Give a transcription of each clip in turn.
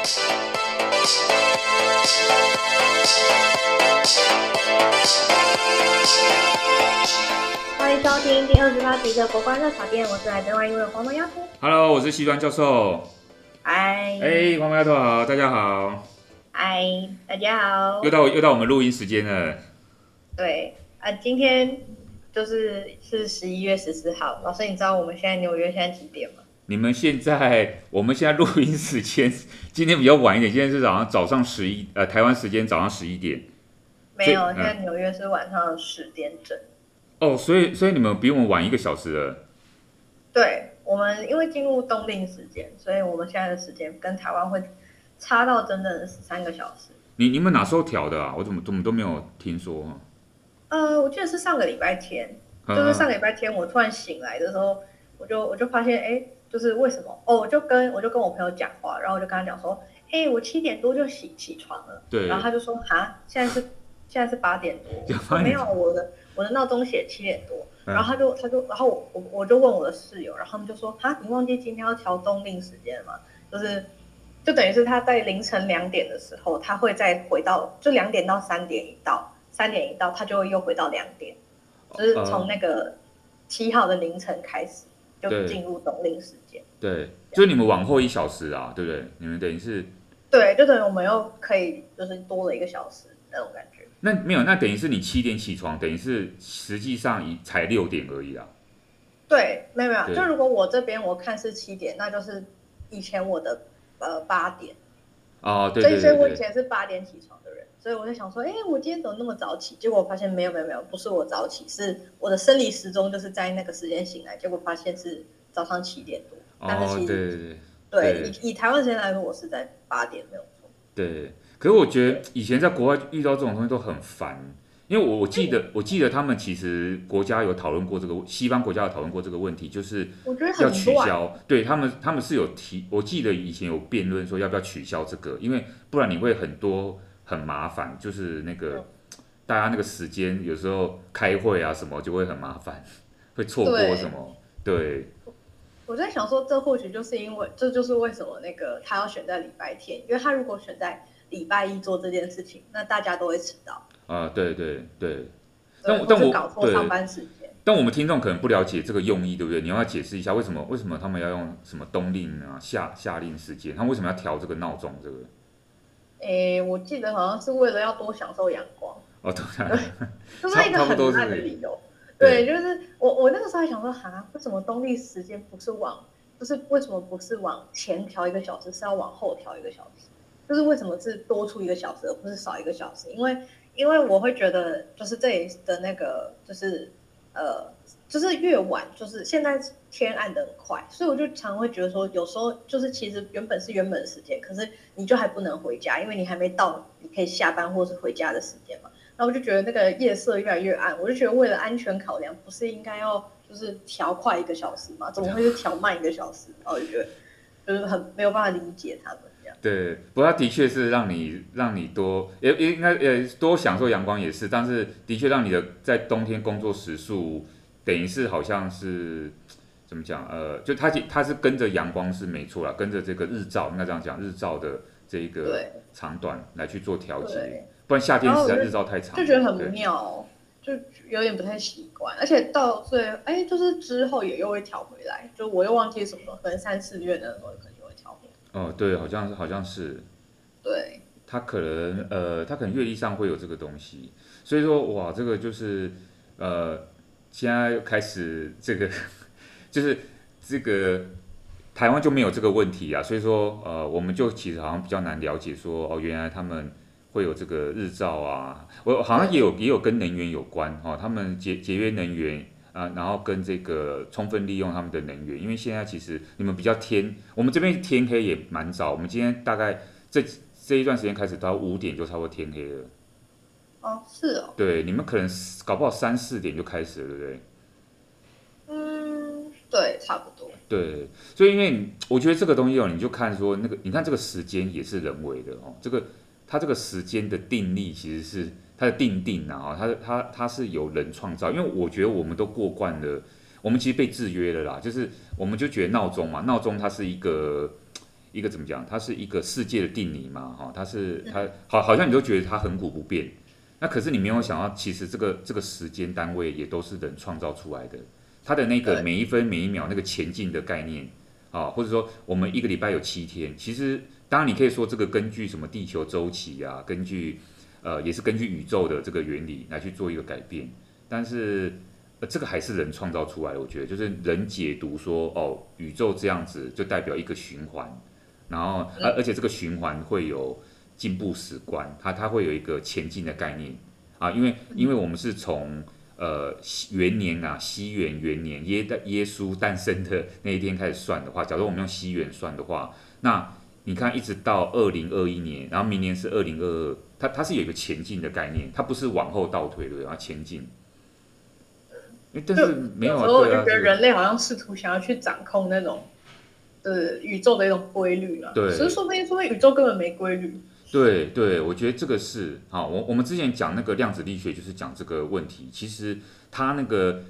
欢迎收听第二十八集的国关热炒店，我是来自外英文的黄毛丫头。Hello，我是西端教授。嗨。哎，黄毛丫头好，大家好。嗨，大家好。又到又到我们录音时间了。对啊，今天就是是十一月十四号。老师，你知道我们现在纽约现在几点吗？你们现在，我们现在录音时间 今天比较晚一点，今天是早上早上十一，呃，台湾时间早上十一点。没有，现在纽约是晚上十点整。哦，所以所以你们比我们晚一个小时了。对，我们因为进入冬令时间，所以我们现在的时间跟台湾会差到整整十三个小时。你你们哪时候调的啊？我怎么怎么都没有听说。呃，我记得是上个礼拜天，就是上个礼拜天，我突然醒来的时候，我就我就发现，哎，就是为什么？哦，我就跟我就跟我朋友讲话，然后我就跟他讲说，哎，我七点多就起起床了。对。然后他就说，哈，现在是现在是 八点多。没有，我的我的闹钟写七点多。然后他就他就然后我我我就问我的室友，然后他们就说，哈，你忘记今天要调冬令时间吗？就是就等于是他在凌晨两点的时候，他会再回到就两点到三点一到。三点一到，他就会又回到两点，就是从那个七号的凌晨开始就进入冬令时间。对，就是你们往后一小时啊，对不对？你们等于是对，就等于我们又可以就是多了一个小时那种感觉。那没有，那等于是你七点起床，等于是实际上才六点而已啊。对，没有没有，就如果我这边我看是七点，那就是以前我的呃八点。哦，对对对，对，所以我以前是八点起床。所以我就想说，哎，我今天怎么那么早起？结果我发现没有没有没有，不是我早起，是我的生理时钟就是在那个时间醒来。结果发现是早上七点多。但是其实哦，对对对。对，以以台湾时间来说，我是在八点，没有错。对，可是我觉得以前在国外遇到这种东西都很烦，因为我我记得我记得他们其实国家有讨论过这个，西方国家有讨论过这个问题，就是要取消。对他们他们是有提，我记得以前有辩论说要不要取消这个，因为不然你会很多。很麻烦，就是那个大家那个时间有时候开会啊什么就会很麻烦，会错过什么。对，我在想说，这或许就是因为这就是为什么那个他要选在礼拜天，因为他如果选在礼拜一做这件事情，那大家都会迟到。啊、呃，对对对。但但我搞错上班时间。但我们听众可能不了解这个用意，对不对？你要，要解释一下为什么为什么他们要用什么冬令啊夏夏令时间？他们为什么要调这个闹钟？这个？诶，我记得好像是为了要多享受阳光哦，对，就是 一个很烂的理由。对，就是我我那个时候还想说，哈，为什么冬令时间不是往，就是为什么不是往前调一个小时，是要往后调一个小时？就是为什么是多出一个小时，而不是少一个小时？因为因为我会觉得，就是这里的那个，就是呃。就是越晚，就是现在天暗的很快，所以我就常会觉得说，有时候就是其实原本是原本的时间，可是你就还不能回家，因为你还没到你可以下班或是回家的时间嘛。那我就觉得那个夜色越来越暗，我就觉得为了安全考量，不是应该要就是调快一个小时嘛？怎么会是调慢一个小时？然后我就觉得就是很没有办法理解他们这样。对，不过他的确是让你让你多也也应该也多享受阳光也是，但是的确让你的在冬天工作时数。等于是好像是怎么讲？呃，就它它是跟着阳光是没错啦，跟着这个日照，应该这样讲，日照的这个长短来去做调节。不然夏天实在日照太长，就觉得很妙，就有点不太习惯。而且到最哎，就是之后也又会调回来，就我又忘记什么，可能三四月的时候可能就会调回来。哦，对，好像是好像是。对。它可能呃，它可能月历上会有这个东西，所以说哇，这个就是呃。现在又开始这个，就是这个台湾就没有这个问题啊，所以说呃，我们就其实好像比较难了解说哦，原来他们会有这个日照啊，我好像也有也有跟能源有关哦，他们节节约能源啊，然后跟这个充分利用他们的能源，因为现在其实你们比较天，我们这边天黑也蛮早，我们今天大概这这一段时间开始到五点就差不多天黑了。哦，是哦。对，你们可能搞不好三四点就开始了，对不对？嗯，对，差不多。对，所以因为我觉得这个东西哦，你就看说那个，你看这个时间也是人为的哦，这个它这个时间的定力其实是它的定定啊，它它它是由人创造，因为我觉得我们都过惯了，我们其实被制约了啦，就是我们就觉得闹钟嘛，闹钟它是一个一个怎么讲？它是一个世界的定理嘛，哈，它是它好，好像你都觉得它恒古不变。那可是你没有想到，其实这个这个时间单位也都是人创造出来的。它的那个每一分每一秒那个前进的概念啊，或者说我们一个礼拜有七天，其实当然你可以说这个根据什么地球周期啊，根据呃也是根据宇宙的这个原理来去做一个改变，但是呃这个还是人创造出来的。我觉得就是人解读说哦，宇宙这样子就代表一个循环，然后而而且这个循环会有。进步史观，它它会有一个前进的概念啊，因为因为我们是从呃元年啊，西元元年耶的耶稣诞生的那一天开始算的话，假如我们用西元算的话，那你看一直到二零二一年，然后明年是二零二二，它它是有一个前进的概念，它不是往后倒退的，然后前进。但是没有，有时候我就觉得人类好像试图想要去掌控那种呃宇宙的一种规律啊，对，其实说不定说宇宙根本没规律。对对，我觉得这个是好。我我们之前讲那个量子力学，就是讲这个问题。其实它那个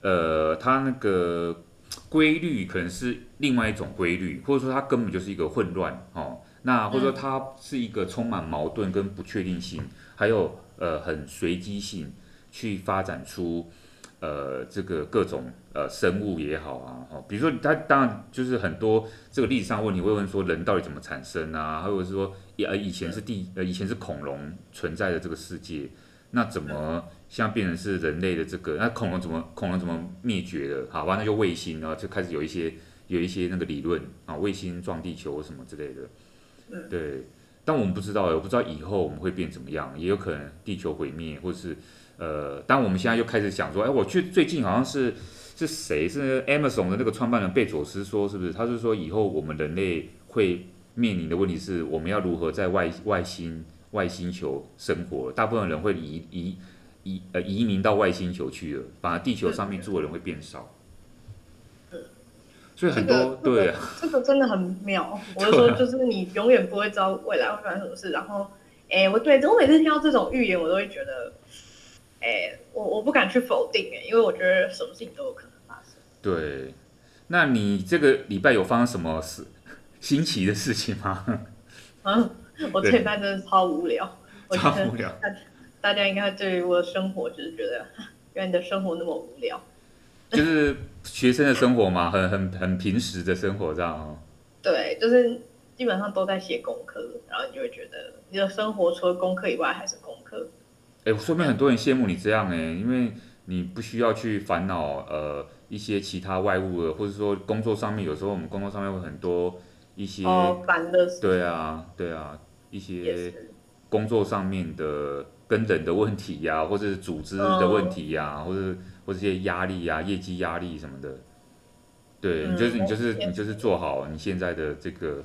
呃，它那个规律可能是另外一种规律，或者说它根本就是一个混乱哦。那或者说它是一个充满矛盾跟不确定性，还有呃很随机性去发展出。呃，这个各种呃生物也好啊，哦，比如说它当然就是很多这个历史上问题会问说人到底怎么产生啊，或者是说呃以前是地呃以前是恐龙存在的这个世界，那怎么现在变成是人类的这个？那恐龙怎么恐龙怎么灭绝的？好吧，那就卫星啊，就开始有一些有一些那个理论啊，卫星撞地球什么之类的，对，但我们不知道，我不知道以后我们会变怎么样，也有可能地球毁灭，或是。呃，当我们现在又开始想说，哎，我去最近好像是是谁是 Amazon 的那个创办人贝佐斯说，是不是？他是说以后我们人类会面临的问题是，我们要如何在外外星外星球生活？大部分人会移移移呃移民到外星球去了，反而地球上面住的人会变少。嗯，所以很多、这个、对、啊这个，这个真的很妙。我就说，就是你永远不会知道未来会发生什么事。然后，哎，我对我每次听到这种预言，我都会觉得。哎，我我不敢去否定哎，因为我觉得什么事情都有可能发生。对，那你这个礼拜有发生什么事新奇的事情吗？嗯，我这礼拜真的超无聊，超无聊。大大家应该对于我的生活就是觉得，原来你的生活那么无聊。就是学生的生活嘛，很很很平时的生活这样哦。对，就是基本上都在写功课，然后你就会觉得你的生活除了功课以外还是功课。哎，说明很多人羡慕你这样哎，因为你不需要去烦恼呃一些其他外物的，或者说工作上面，有时候我们工作上面会很多一些烦的事。对啊，对啊，一些工作上面的跟人的问题呀、啊，或者是组织的问题呀、啊，或者或者这些压力呀、啊、业绩压力什么的。对，你就是你就是你就是做好你现在的这个。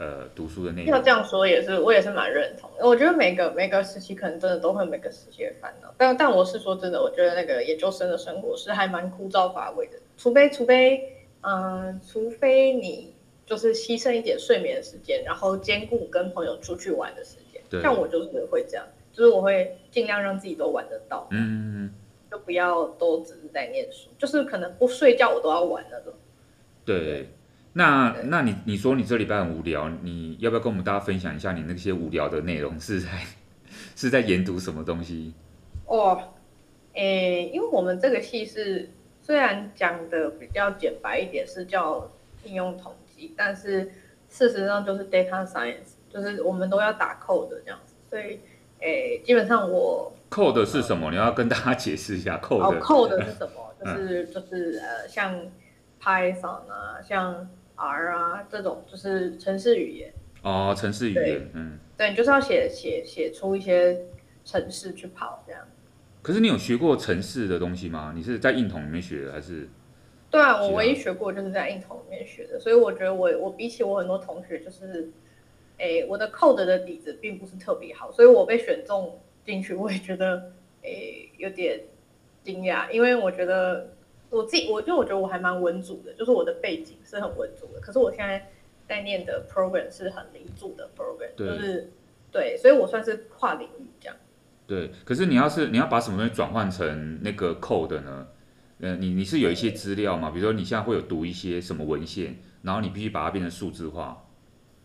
呃，读书的内容要这样说也是，我也是蛮认同的。我觉得每个每个时期可能真的都会每个时期的烦恼，但但我是说真的，我觉得那个研究生的生活是还蛮枯燥乏味的。除非除非，嗯、呃，除非你就是牺牲一点睡眠的时间，然后兼顾跟朋友出去玩的时间。对，像我就是会这样，就是我会尽量让自己都玩得到，嗯，就不要都只是在念书，就是可能不睡觉我都要玩那种。对。那那你你说你这礼拜很无聊，你要不要跟我们大家分享一下你那些无聊的内容是在是在研读什么东西？哦，诶，因为我们这个系是虽然讲的比较简白一点，是叫应用统计，但是事实上就是 data science，就是我们都要打 code 这样子，所以诶，基本上我 code 是什么？呃、你要跟大家解释一下 code。哦，code 是什么？就是就是呃，像 Python 啊，像 R 啊，这种就是城市语言哦，城市语言，嗯，对，你就是要写写写出一些城市去跑这样。可是你有学过城市的东西吗？你是在硬统里面学的还是？对啊，我唯一学过就是在硬统里面学的，所以我觉得我我比起我很多同学，就是，诶，我的 code 的底子并不是特别好，所以我被选中进去，我也觉得诶有点惊讶，因为我觉得。我自己，我就我觉得我还蛮文组的，就是我的背景是很文组的。可是我现在在念的 program 是很民主的 program，就是对，所以我算是跨领域这样。对，可是你要是你要把什么东西转换成那个 code 呢？呃，你你是有一些资料吗？比如说你现在会有读一些什么文献，然后你必须把它变成数字化。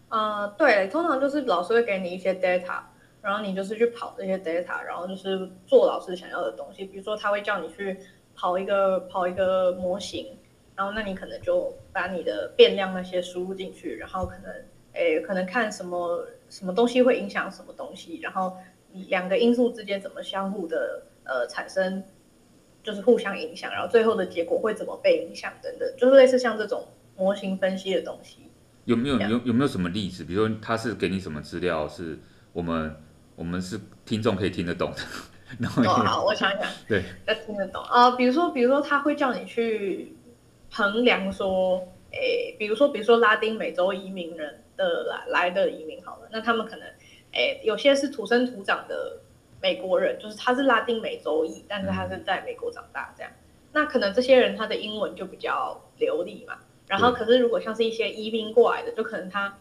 呃，对，通常就是老师会给你一些 data，然后你就是去跑这些 data，然后就是做老师想要的东西。比如说他会叫你去跑一个跑一个模型，然后那你可能就把你的变量那些输入进去，然后可能诶可能看什么什么东西会影响什么东西，然后两个因素之间怎么相互的呃产生，就是互相影响，然后最后的结果会怎么被影响等等，就是类似像这种模型分析的东西。有没有有有没有什么例子？比如说他是给你什么资料，是我们我们是听众可以听得懂的。然后哦，好，我想想，对，要听得懂啊。比如说，比如说他会叫你去衡量说，诶，比如说，比如说拉丁美洲移民人的来来的移民好了，那他们可能，诶，有些是土生土长的美国人，就是他是拉丁美洲裔，但是他是在美国长大这样。嗯、那可能这些人他的英文就比较流利嘛。然后，可是如果像是一些移民过来的，就可能他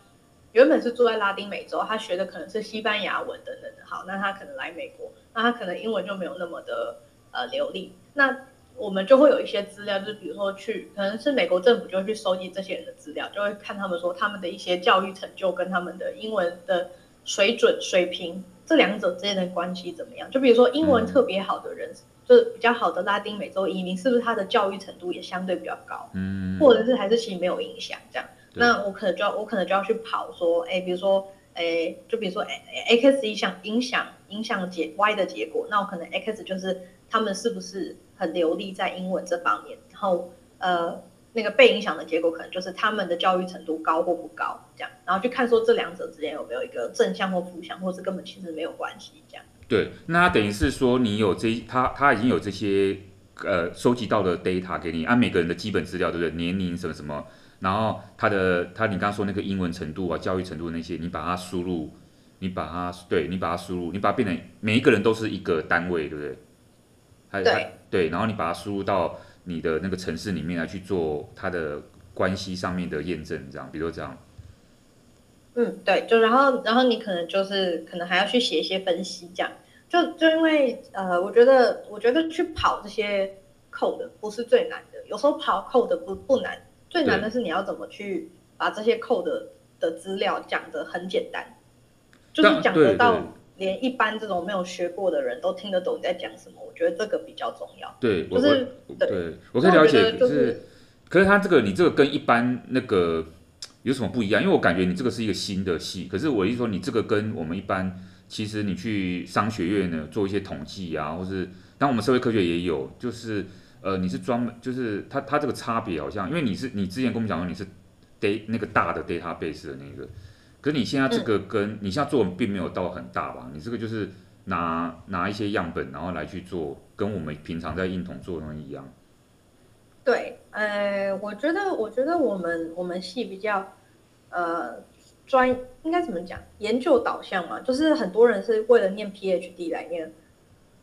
原本是住在拉丁美洲，他学的可能是西班牙文等等的。好，那他可能来美国，那他可能英文就没有那么的呃流利。那我们就会有一些资料，就是比如说去，可能是美国政府就会去收集这些人的资料，就会看他们说他们的一些教育成就跟他们的英文的水准水平，这两者之间的关系怎么样？就比如说英文特别好的人。嗯就是比较好的拉丁美洲移民，是不是他的教育程度也相对比较高？嗯，或者是还是其实没有影响这样？那我可能就要我可能就要去跑说，哎，比如说，哎，就比如说，哎，X 影响影响影响结 Y 的结果，那我可能 X 就是他们是不是很流利在英文这方面，然后呃，那个被影响的结果可能就是他们的教育程度高或不高这样，然后去看说这两者之间有没有一个正向或负向，或是根本其实没有关系这样。对，那他等于是说，你有这他他已经有这些呃收集到的 data 给你，按每个人的基本资料，对不对？年龄什么什么，然后他的他你刚刚说那个英文程度啊，教育程度那些，你把它输入，你把它对，你把它输入，你把它变成每一个人都是一个单位，对不对？还对对，然后你把它输入到你的那个城市里面来去做它的关系上面的验证，这样，比如说这样。嗯，对，就然后，然后你可能就是可能还要去写一些分析，这样，就就因为呃，我觉得我觉得去跑这些 code 不是最难的，有时候跑 code 不不难，最难的是你要怎么去把这些 code 的，的资料讲得很简单，就是讲得到连一般这种没有学过的人都听得懂你在讲什么，我觉得这个比较重要。对，就是对，对，我可以了解，就是，可是他这个你这个跟一般那个。有什么不一样？因为我感觉你这个是一个新的系，可是我一说你这个跟我们一般，其实你去商学院呢做一些统计啊，或是当我们社会科学也有，就是呃你是专门就是它它这个差别好像，因为你是你之前跟我们讲说你是 data 那个大的 database 的那个，可是你现在这个跟、你现在做的并没有到很大吧？你这个就是拿拿一些样本然后来去做，跟我们平常在印统做的东西一样。对，呃，我觉得，我觉得我们我们系比较，呃，专应该怎么讲？研究导向嘛，就是很多人是为了念 PhD 来念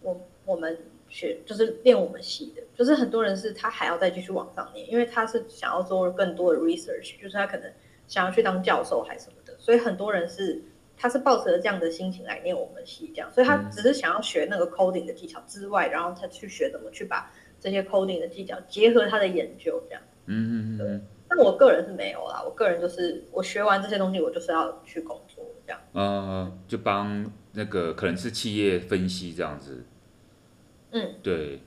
我我们学，就是练我们系的，就是很多人是他还要再继续往上念，因为他是想要做更多的 research，就是他可能想要去当教授还是什么的，所以很多人是他是抱着这样的心情来念我们系，这样，所以他只是想要学那个 coding 的技巧之外，然后他去学怎么去把。这些 coding 的技巧结合他的研究，这样，嗯嗯嗯，但我个人是没有啦，我个人就是我学完这些东西，我就是要去工作，这样，呃，就帮那个可能是企业分析这样子，嗯，对，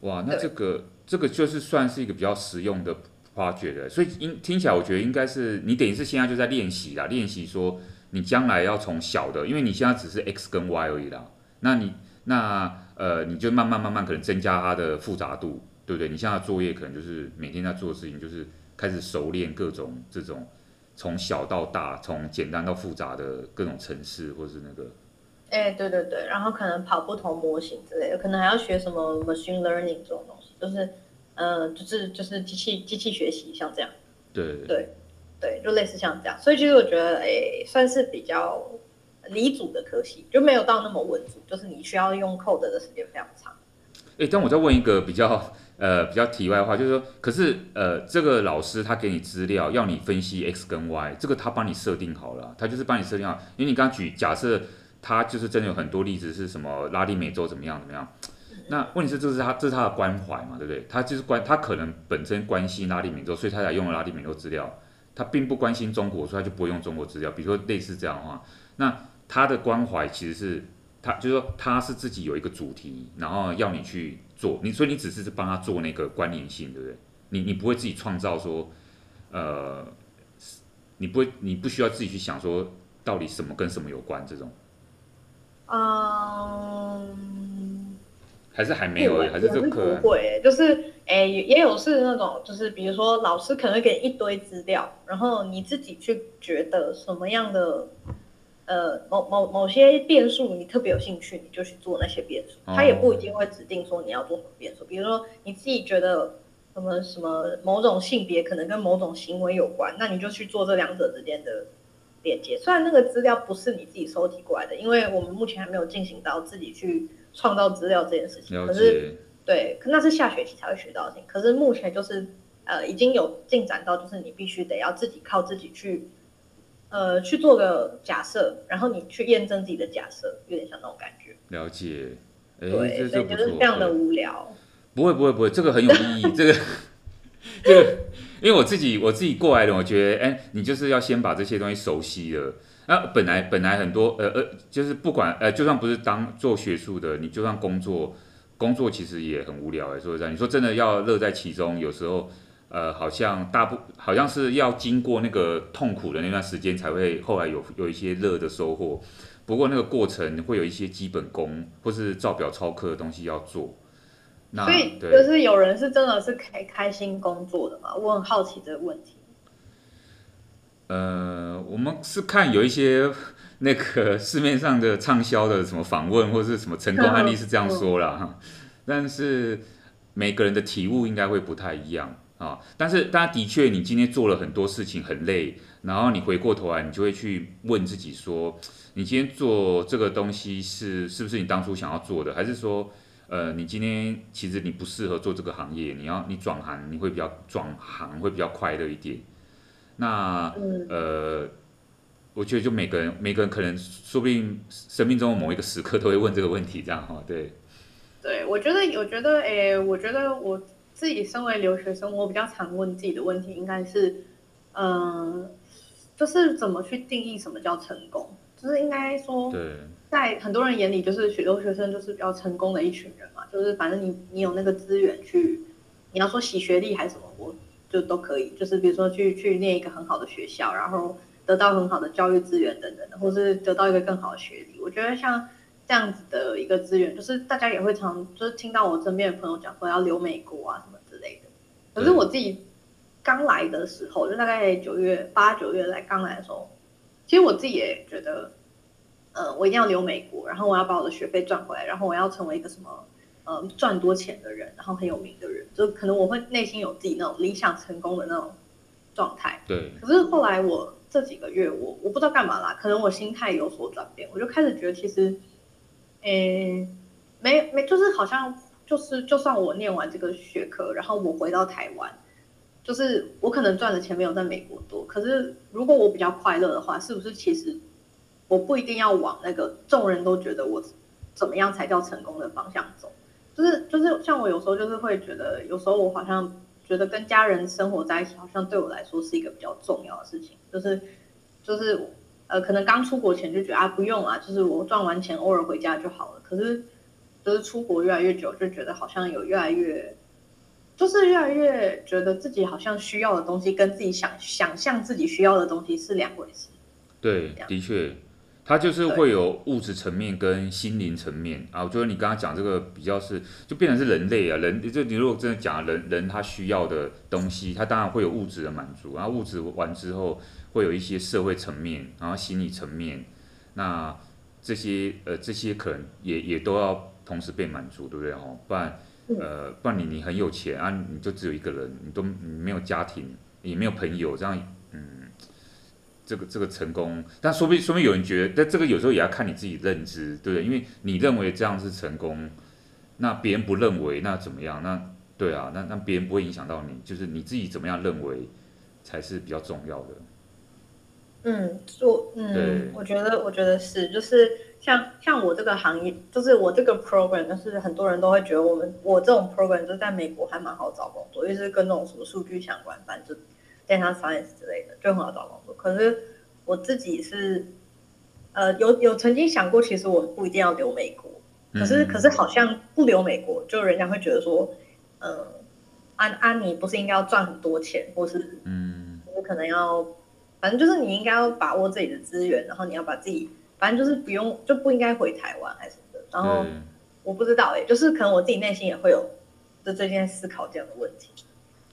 哇，那这个这个就是算是一个比较实用的 project 的，所以应听起来我觉得应该是你等于是现在就在练习啦，练习说你将来要从小的，因为你现在只是 x 跟 y 而已啦，那你那。呃，你就慢慢慢慢可能增加它的复杂度，对不对？你现在的作业可能就是每天在做的事情，就是开始熟练各种这种从小到大，从简单到复杂的各种程式，或是那个。哎、欸，对对对，然后可能跑不同模型之类的，可能还要学什么 machine learning 这种东西，就是，呃，就是就是机器机器学习，像这样。对对对，就类似像这样，所以其实我觉得，哎、欸，算是比较。离组的科系就没有到那么稳组，就是你需要用 code 的时间非常长。哎、欸，但我再问一个比较呃比较题外话，就是说，可是呃这个老师他给你资料要你分析 x 跟 y，这个他帮你设定好了，他就是帮你设定好。因为你刚刚举假设他就是真的有很多例子是什么拉丁美洲怎么样怎么样，那问题是，这是他这是他的关怀嘛，对不对？他就是关，他可能本身关心拉丁美洲，所以他才用了拉丁美洲资料。他并不关心中国，所以他就不会用中国资料。比如说类似这样的话，那他的关怀其实是他就是说他是自己有一个主题，然后要你去做，你所以你只是帮他做那个关联性，对不对？你你不会自己创造说，呃，你不会你不需要自己去想说到底什么跟什么有关这种。嗯，还是还没有，还是这个不会，就是诶，也有是那种，就是比如说老师可能会给你一堆资料，然后你自己去觉得什么样的呃某某某些变数你特别有兴趣，你就去做那些变数，他也不一定会指定说你要做什么变数，比如说你自己觉得什么什么某种性别可能跟某种行为有关，那你就去做这两者之间的。连接，虽然那个资料不是你自己收集过来的，因为我们目前还没有进行到自己去创造资料这件事情。可是，对，那是下学期才会学到的。可是目前就是，呃，已经有进展到，就是你必须得要自己靠自己去，呃，去做个假设，然后你去验证自己的假设，有点像那种感觉。了解，对，所以就是非常的无聊。不会，不会，不会，这个很有意义，这个，这个。因为我自己我自己过来的，我觉得，哎，你就是要先把这些东西熟悉了。那本来本来很多，呃呃，就是不管，呃，就算不是当做学术的，你就算工作，工作其实也很无聊。哎，说实在，你说真的要乐在其中，有时候，呃，好像大部好像是要经过那个痛苦的那段时间，才会后来有有一些乐的收获。不过那个过程会有一些基本功或是照表操课的东西要做。所以就是有人是真的是可以开心工作的嘛？我很好奇这个问题。呃，我们是看有一些那个市面上的畅销的什么访问或者是什么成功案例是这样说啦。哈，但是每个人的体悟应该会不太一样啊。但是，大家的确，你今天做了很多事情很累，然后你回过头来，你就会去问自己说：你今天做这个东西是是不是你当初想要做的，还是说？呃，你今天其实你不适合做这个行业，你要你转行，你会比较转行会比较快乐一点。那、嗯、呃，我觉得就每个人每个人可能说不定生命中某一个时刻都会问这个问题，这样哈，对。对，我觉得，我觉得，哎，我觉得我自己身为留学生，我比较常问自己的问题应该是，嗯、呃，就是怎么去定义什么叫成功？就是应该说，对。在很多人眼里，就是许多学生就是比较成功的一群人嘛，就是反正你你有那个资源去，你要说洗学历还是什么，我就都可以。就是比如说去去念一个很好的学校，然后得到很好的教育资源等等的，或是得到一个更好的学历。我觉得像这样子的一个资源，就是大家也会常就是听到我身边的朋友讲说要留美国啊什么之类的。可是我自己刚来的时候，就大概九月八九月来刚来的时候，其实我自己也觉得。呃，我一定要留美国，然后我要把我的学费赚回来，然后我要成为一个什么呃赚多钱的人，然后很有名的人，就可能我会内心有自己那种理想成功的那种状态。对。可是后来我这几个月我，我我不知道干嘛啦，可能我心态有所转变，我就开始觉得其实，诶，没没，就是好像就是就算我念完这个学科，然后我回到台湾，就是我可能赚的钱没有在美国多，可是如果我比较快乐的话，是不是其实？我不一定要往那个众人都觉得我怎么样才叫成功的方向走，就是就是像我有时候就是会觉得，有时候我好像觉得跟家人生活在一起，好像对我来说是一个比较重要的事情，就是就是呃，可能刚出国前就觉得啊不用啊，就是我赚完钱偶尔回家就好了。可是就是出国越来越久，就觉得好像有越来越，就是越来越觉得自己好像需要的东西跟自己想想象自己需要的东西是两回事。对，的确。它就是会有物质层面跟心灵层面啊，我觉得你刚刚讲这个比较是，就变成是人类啊，人就你如果真的讲人，人他需要的东西，他当然会有物质的满足，然后物质完之后会有一些社会层面，然后心理层面，那这些呃这些可能也也都要同时被满足，对不对哦？不然呃不然你你很有钱啊，你就只有一个人，你都你没有家庭，也没有朋友，这样。这个这个成功，但说不定说不定有人觉得，但这个有时候也要看你自己认知，对不对？因为你认为这样是成功，那别人不认为，那怎么样？那对啊，那那别人不会影响到你，就是你自己怎么样认为才是比较重要的。嗯，我嗯，我觉得我觉得是，就是像像我这个行业，就是我这个 program，就是很多人都会觉得我们我这种 program 就在美国还蛮好找工作，因为是跟那种什么数据相关，反正就 data science 之类的就很好找工作。可是我自己是呃有有曾经想过，其实我不一定要留美国，可是、嗯、可是好像不留美国，就人家会觉得说，嗯、呃。安安妮不是应该要赚很多钱，或是嗯，就是可能要，反正就是你应该要把握自己的资源，然后你要把自己，反正就是不用就不应该回台湾还是什么的。然后我不知道哎、欸，就是可能我自己内心也会有就最近在思考这样的问题。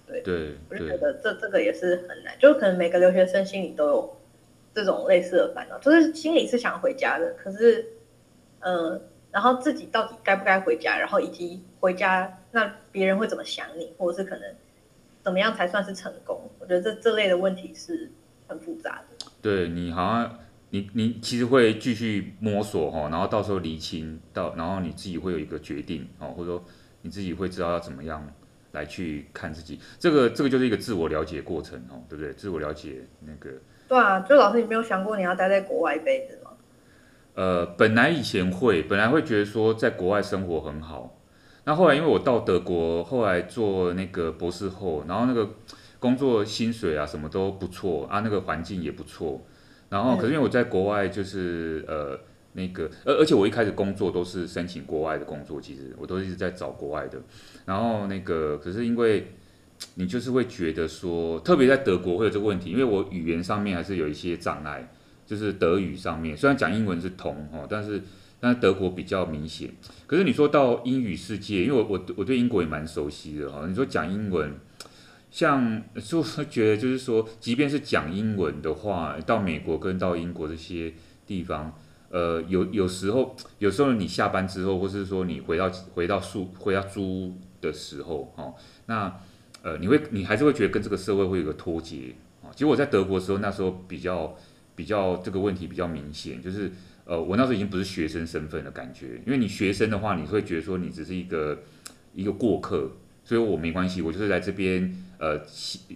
对对，我就觉得这这个也是很难，就可能每个留学生心里都有这种类似的烦恼，就是心里是想回家的，可是嗯、呃，然后自己到底该不该回家，然后以及回家。那别人会怎么想你，或者是可能怎么样才算是成功？我觉得这这类的问题是很复杂的。对，你好像你你其实会继续摸索哈，然后到时候厘清到，然后你自己会有一个决定哦，或者说你自己会知道要怎么样来去看自己。这个这个就是一个自我了解过程哦，对不对？自我了解那个。对啊，就老师，你没有想过你要待在国外一辈子吗？呃，本来以前会，本来会觉得说在国外生活很好。那后来，因为我到德国，后来做那个博士后，然后那个工作薪水啊，什么都不错啊，那个环境也不错。然后，可是因为我在国外，就是呃那个，而而且我一开始工作都是申请国外的工作，其实我都一直在找国外的。然后那个，可是因为 你就是会觉得说，特别在德国会有这个问题，因为我语言上面还是有一些障碍，就是德语上面，虽然讲英文是通哦，但是。但德国比较明显，可是你说到英语世界，因为我我我对英国也蛮熟悉的哈。你说讲英文，像就是觉得就是说，即便是讲英文的话，到美国跟到英国这些地方，呃，有有时候有时候你下班之后，或是说你回到回到宿回到租的时候，哦，那呃，你会你还是会觉得跟这个社会会有个脱节啊。其实我在德国的时候，那时候比较比较这个问题比较明显，就是。呃，我那时候已经不是学生身份的感觉，因为你学生的话，你会觉得说你只是一个一个过客，所以我没关系，我就是来这边呃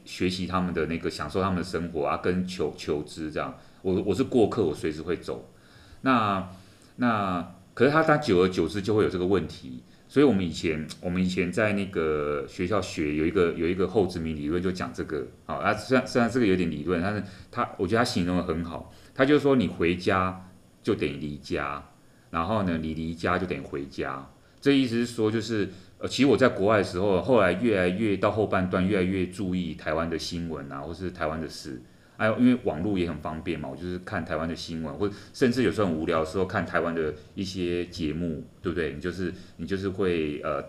学习他们的那个享受他们的生活啊，跟求求知这样。我我是过客，我随时会走。那那可是他他久而久之就会有这个问题，所以我们以前我们以前在那个学校学有一个有一个后殖民理论就讲这个啊，虽然虽然这个有点理论，但是他我觉得他形容得很好，他就说你回家。就等于离家，然后呢，你离家就等于回家。这意思是说，就是呃，其实我在国外的时候，后来越来越到后半段，越来越注意台湾的新闻啊，或是台湾的事。还有，因为网络也很方便嘛，我就是看台湾的新闻，或甚至有时候很无聊的时候看台湾的一些节目，对不对？你就是你就是会呃，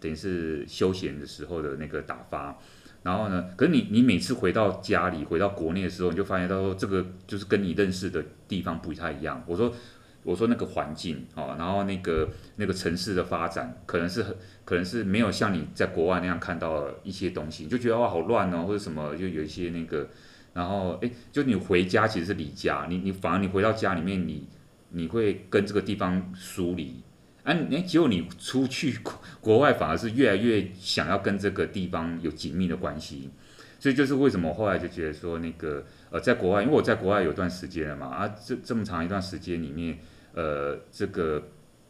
等于是休闲的时候的那个打发。然后呢，可是你你每次回到家里，回到国内的时候，你就发现到说这个就是跟你认识的地方不太一样。我说我说那个环境啊，然后那个那个城市的发展，可能是很可能是没有像你在国外那样看到一些东西，你就觉得哇好乱哦，或者什么就有一些那个，然后哎，就你回家其实是离家，你你反而你回到家里面，你你会跟这个地方疏离。哎，哎，结果你出去国外，反而是越来越想要跟这个地方有紧密的关系，所以就是为什么我后来就觉得说，那个呃，在国外，因为我在国外有段时间了嘛，啊，这这么长一段时间里面，呃，这个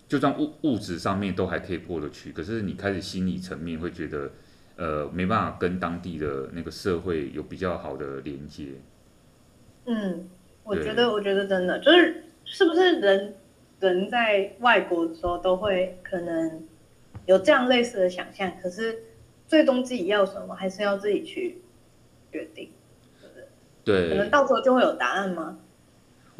就算物物质上面都还可以过得去，可是你开始心理层面会觉得，呃，没办法跟当地的那个社会有比较好的连接。嗯，我觉得，我觉得真的就是，是不是人？人在外国的时候都会可能有这样类似的想象，可是最终自己要什么还是要自己去决定，对不对？对，可能到时候就会有答案吗？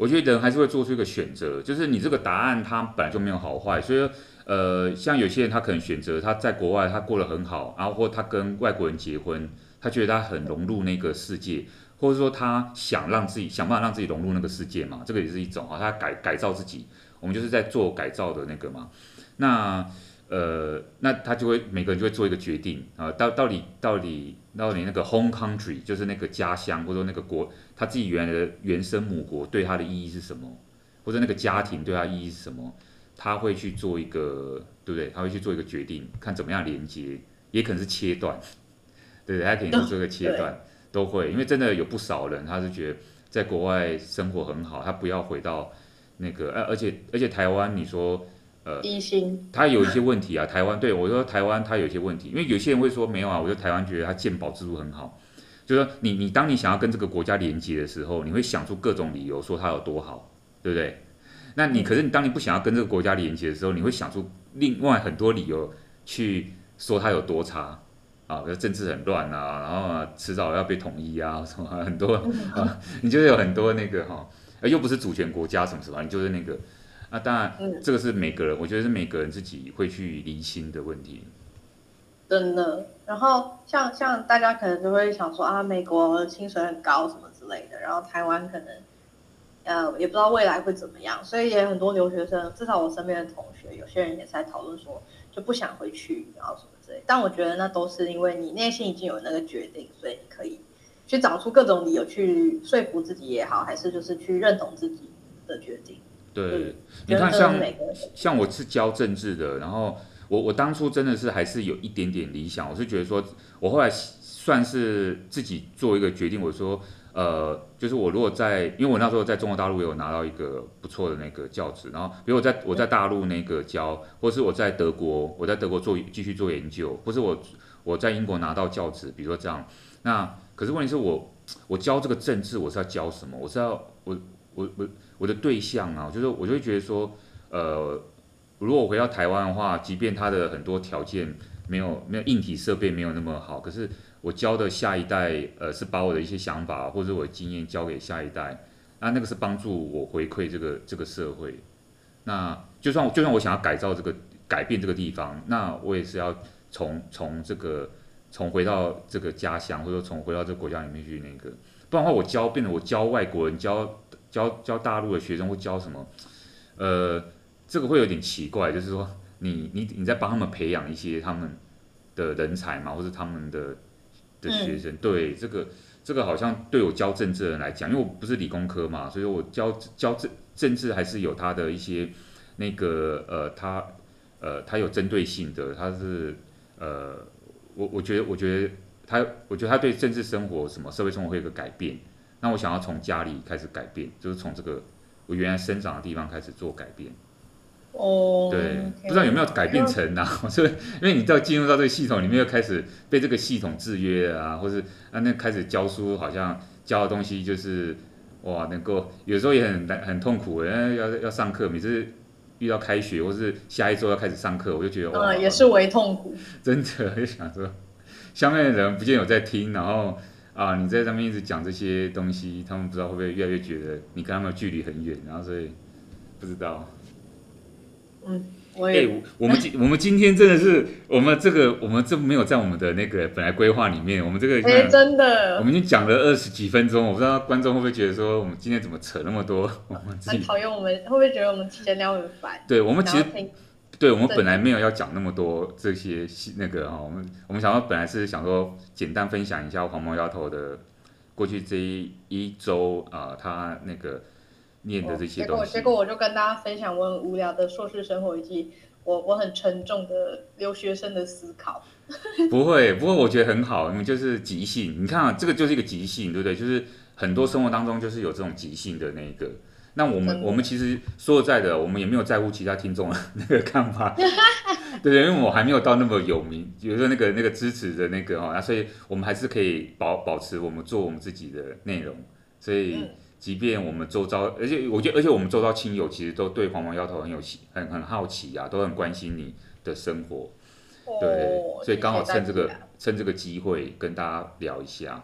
我觉得人还是会做出一个选择，就是你这个答案它本来就没有好坏，所以呃，像有些人他可能选择他在国外他过得很好，然后或他跟外国人结婚，他觉得他很融入那个世界，或者说他想让自己想办法让自己融入那个世界嘛，这个也是一种啊，他改改造自己。我们就是在做改造的那个嘛，那呃，那他就会每个人就会做一个决定啊，到到底到底到底那个 home country 就是那个家乡，或者说那个国他自己原来的原生母国对他的意义是什么，或者那个家庭对他意义是什么，他会去做一个对不对？他会去做一个决定，看怎么样连接，也可能是切断，对？他可能做一个切断，都会，因为真的有不少人他是觉得。在国外生活很好，他不要回到那个，而而且而且台湾，你说，呃，低薪，他有一些问题啊。台湾对我说，台湾他有一些问题，因为有些人会说没有啊，我觉得台湾觉得他健保制度很好，就是说你你当你想要跟这个国家连接的时候，你会想出各种理由说它有多好，对不对？那你可是你当你不想要跟这个国家连接的时候，你会想出另外很多理由去说它有多差。啊，比如政治很乱啊，然后啊迟早要被统一啊，什么很多啊，你就是有很多那个哈，又不是主权国家什么什么，你就是那个，那当然这个是每个人，我觉得是每个人自己会去厘清的问题。真的，然后像像大家可能就会想说啊，美国薪水很高什么之类的，然后台湾可能呃也不知道未来会怎么样，所以也很多留学生，至少我身边的同学，有些人也在讨论说就不想回去，然后什么之类。但我觉得那都是因为你内心已经有那个决定，所以你可以去找出各种理由去说服自己也好，还是就是去认同自己的决定。对，你看像像我是教政治的，然后我我当初真的是还是有一点点理想，我是觉得说，我后来算是自己做一个决定，我说。呃，就是我如果在，因为我那时候在中国大陆也有拿到一个不错的那个教职，然后比如我在我在大陆那个教，或是我在德国，我在德国做继续做研究，或是我我在英国拿到教职，比如说这样，那可是问题是我我教这个政治，我是要教什么？我是要我我我我我的对象啊，就是我就会觉得说，呃，如果我回到台湾的话，即便他的很多条件没有没有硬体设备没有那么好，可是。我教的下一代，呃，是把我的一些想法或者我的经验教给下一代，那那个是帮助我回馈这个这个社会。那就算就算我想要改造这个改变这个地方，那我也是要从从这个从回到这个家乡，或者说从回到这个国家里面去那个，不然的话我教变得我教外国人教教教大陆的学生会教什么？呃，这个会有点奇怪，就是说你你你在帮他们培养一些他们的人才嘛，或者他们的。的学生，对这个这个好像对我教政治的人来讲，因为我不是理工科嘛，所以我教教政政治还是有他的一些那个呃，他呃他有针对性的，他是呃我我觉得我觉得他我觉得他对政治生活什么社会生活会有个改变，那我想要从家里开始改变，就是从这个我原来生长的地方开始做改变。哦，对，okay. 不知道有没有改变成啊？我说，因为你到进入到这个系统里面，又开始被这个系统制约啊，或是啊，那开始教书，好像教的东西就是哇，能够有时候也很难很痛苦，要要要上课，每次遇到开学或是下一周要开始上课，我就觉得哇，也是为痛苦。真的，就想说，下面的人不见有在听，然后啊，你在上面一直讲这些东西，他们不知道会不会越来越觉得你跟他们距离很远，然后所以不知道。嗯，我也、欸，我们今我们今天真的是，我们这个我们这没有在我们的那个本来规划里面，我们这个哎、欸、真的，我们已经讲了二十几分钟，我不知道观众会不会觉得说我们今天怎么扯那么多，我们自己很讨厌我们，会不会觉得我们闲聊很烦？对，我们其实，对我们本来没有要讲那么多这些那个哈，我们我们想要本来是想说简单分享一下黄毛丫头的过去这一一周啊，他那个。念的这些东西，结果结果我就跟大家分享我很无聊的硕士生活，以及我我很沉重的留学生的思考。不会，不过我觉得很好，因为就是即兴。你看啊，这个就是一个即兴，对不对？就是很多生活当中就是有这种即兴的那个。那我们我们其实说实在的，我们也没有在乎其他听众的 那个看法，对 对，因为我还没有到那么有名，比如说那个那个支持的那个哦，那所以我们还是可以保保持我们做我们自己的内容，所以。嗯。即便我们周遭，而且我觉得，而且我们周遭亲友其实都对黄毛丫头很有奇，很很好奇啊，都很关心你的生活，哦、对，所以刚好趁这个趁这个机会跟大家聊一下。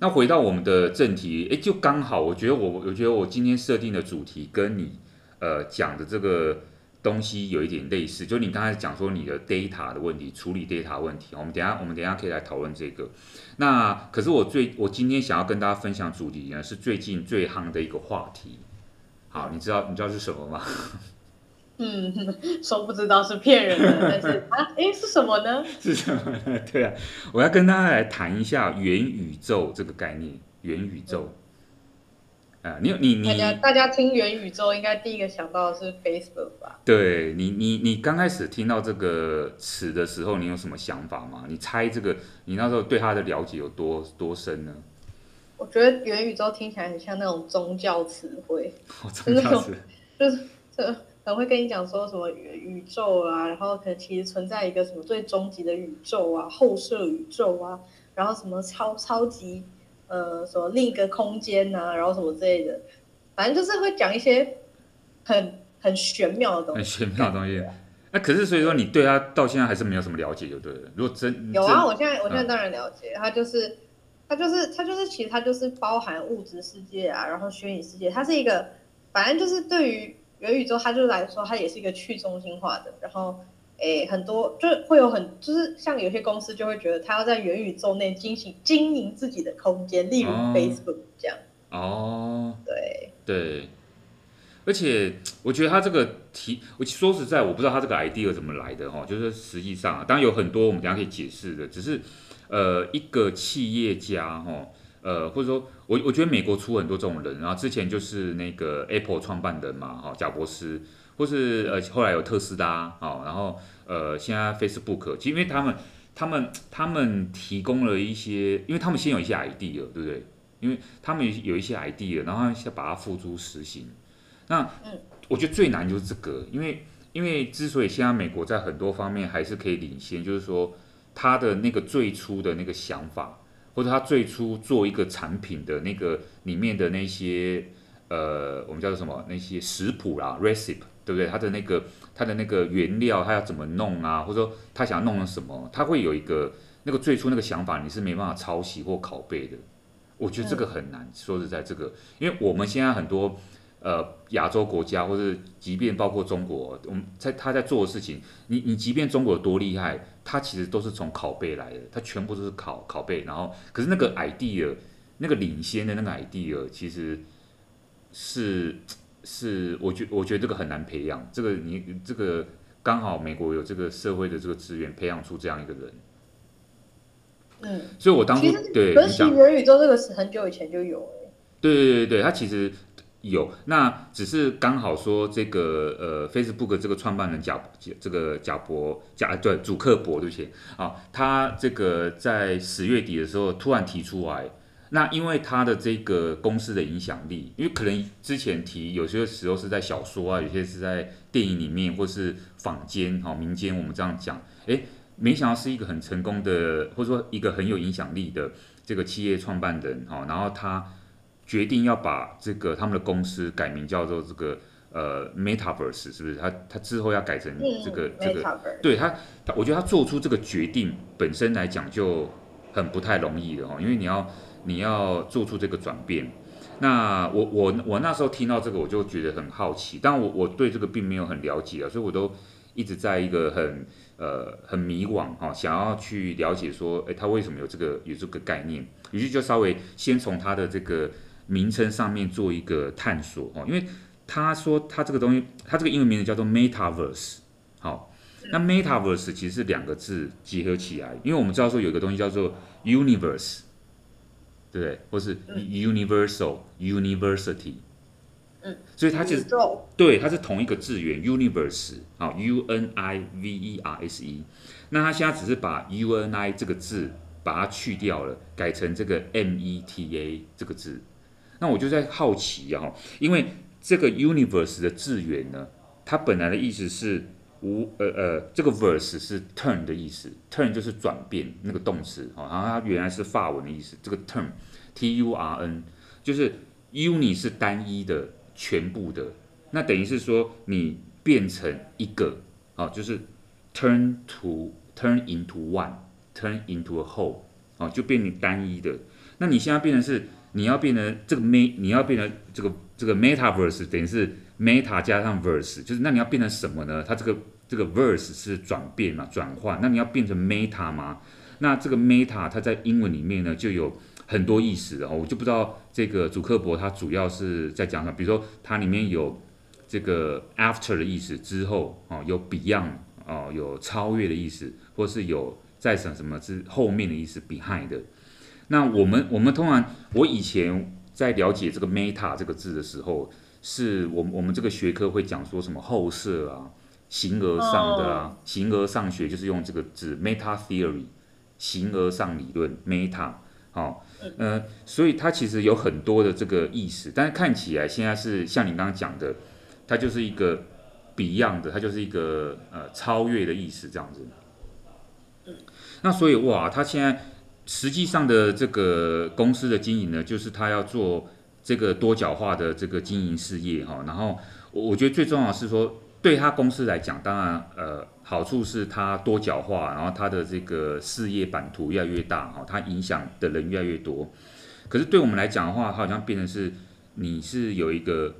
那回到我们的正题，诶，就刚好，我觉得我我觉得我今天设定的主题跟你呃讲的这个。东西有一点类似，就你刚才讲说你的 data 的问题，处理 data 问题，我们等下我们等下可以来讨论这个。那可是我最我今天想要跟大家分享主题呢，是最近最夯的一个话题。好，你知道你知道是什么吗？嗯，说不知道是骗人的，但是啊，哎，是什么呢？是什么呢？对啊，我要跟大家来谈一下元宇宙这个概念，元宇宙。啊，你你你，大家大家听元宇宙，应该第一个想到的是 Facebook 吧？对你，你你刚开始听到这个词的时候，你有什么想法吗？你猜这个，你那时候对它的了解有多多深呢？我觉得元宇宙听起来很像那种宗教词汇，哦、宗教词就是这可能会跟你讲说什么宇宙啊，然后可能其实存在一个什么最终极的宇宙啊，后设宇宙啊，然后什么超超级呃什么另一个空间啊，然后什么之类的，反正就是会讲一些很很玄妙的东西，很玄妙的东西。那、啊、可是所以说你对他到现在还是没有什么了解，就对了。如果真有啊，我现在我现在当然了解，他就是。他就是他就是其实他就是包含物质世界啊，然后虚拟世界，它是一个，反正就是对于元宇宙，它就来说，它也是一个去中心化的。然后，诶，很多就是会有很就是像有些公司就会觉得，它要在元宇宙内进行经营自己的空间，例如 Facebook 这样。哦。对。对。而且我觉得他这个提，我说实在，我不知道他这个 idea 怎么来的哈，就是实际上啊，当然有很多我们等下可以解释的，只是。呃，一个企业家哈，呃，或者说我我觉得美国出很多这种人，然后之前就是那个 Apple 创办人嘛，哈，贾伯斯，或是呃后来有特斯拉，好，然后呃现在 Facebook，其实因为他们他们他们提供了一些，因为他们先有一些 idea，对不对？因为他们有一些 idea，然后先把它付诸实行。那我觉得最难就是这个，因为因为之所以现在美国在很多方面还是可以领先，就是说。他的那个最初的那个想法，或者他最初做一个产品的那个里面的那些呃，我们叫做什么？那些食谱啦，recipe，对不对？他的那个他的那个原料，他要怎么弄啊？或者说他想要弄什么？他会有一个那个最初那个想法，你是没办法抄袭或拷贝的。我觉得这个很难。说实在，这个，因为我们现在很多。呃，亚洲国家，或者即便包括中国，我们在他在做的事情，你你即便中国有多厉害，他其实都是从拷贝来的，他全部都是拷拷贝，然后可是那个 idea，那个领先的那个 idea，其实是是，我觉我觉得这个很难培养，这个你这个刚好美国有这个社会的这个资源，培养出这样一个人。嗯，所以我当初对，可是元宇宙这个词很久以前就有哎。对对对对，他其实。有，那只是刚好说这个呃，Facebook 这个创办人贾这个贾伯贾对祖克伯对不起啊，他这个在十月底的时候突然提出来，那因为他的这个公司的影响力，因为可能之前提有些时候是在小说啊，有些是在电影里面或是坊间哈民间，我们这样讲，诶，没想到是一个很成功的，或者说一个很有影响力的这个企业创办人哈，然后他。决定要把这个他们的公司改名叫做这个呃 Metaverse 是不是？他他之后要改成这个、嗯、这个，对他，他我觉得他做出这个决定本身来讲就很不太容易的哦，因为你要你要做出这个转变。那我我我那时候听到这个我就觉得很好奇，但我我对这个并没有很了解啊，所以我都一直在一个很呃很迷惘哈，想要去了解说，诶，他为什么有这个有这个概念？于是就稍微先从他的这个。名称上面做一个探索哦，因为他说他这个东西，他这个英文名字叫做 Metaverse，好，那 Metaverse 其实是两个字结合起来，因为我们知道说有一个东西叫做 Universe，对不对？或是 Universal University，嗯，所以它其实对，它是同一个字源 Universe，好，U N I V E R S E，那它现在只是把 U N I 这个字把它去掉了，改成这个 M E T A 这个字。那我就在好奇啊，因为这个 universe 的字源呢，它本来的意思是无呃呃，这个 verse 是 turn 的意思，turn 就是转变那个动词啊，然后它原来是法文的意思，这个 turn T U R N 就是 uni 是单一的全部的，那等于是说你变成一个啊，就是 turn to turn into one，turn into a whole 啊，就变成单一的，那你现在变成是。你要变成这个 me，你要变成这个这个 metaverse，等于是 meta 加上 verse，就是那你要变成什么呢？它这个这个 verse 是转变嘛，转换。那你要变成 meta 吗？那这个 meta 它在英文里面呢就有很多意思哦，我就不知道这个祖克伯他主要是在讲什么，比如说它里面有这个 after 的意思，之后哦有 beyond 哦有超越的意思，或是有在什什么之后面的意思 behind 的。那我们我们通常，我以前在了解这个 meta 这个字的时候，是我们我们这个学科会讲说什么后设啊，形而上的啊，形而上学就是用这个字 meta theory，形而上理论 meta，好，呃，所以它其实有很多的这个意思，但是看起来现在是像你刚刚讲的，它就是一个 beyond 的，它就是一个呃超越的意思这样子。那所以哇，它现在实际上的这个公司的经营呢，就是他要做这个多角化的这个经营事业哈。然后我我觉得最重要是说，对他公司来讲，当然呃好处是他多角化，然后他的这个事业版图越来越大哈，他影响的人越来越多。可是对我们来讲的话，好像变成是你是有一个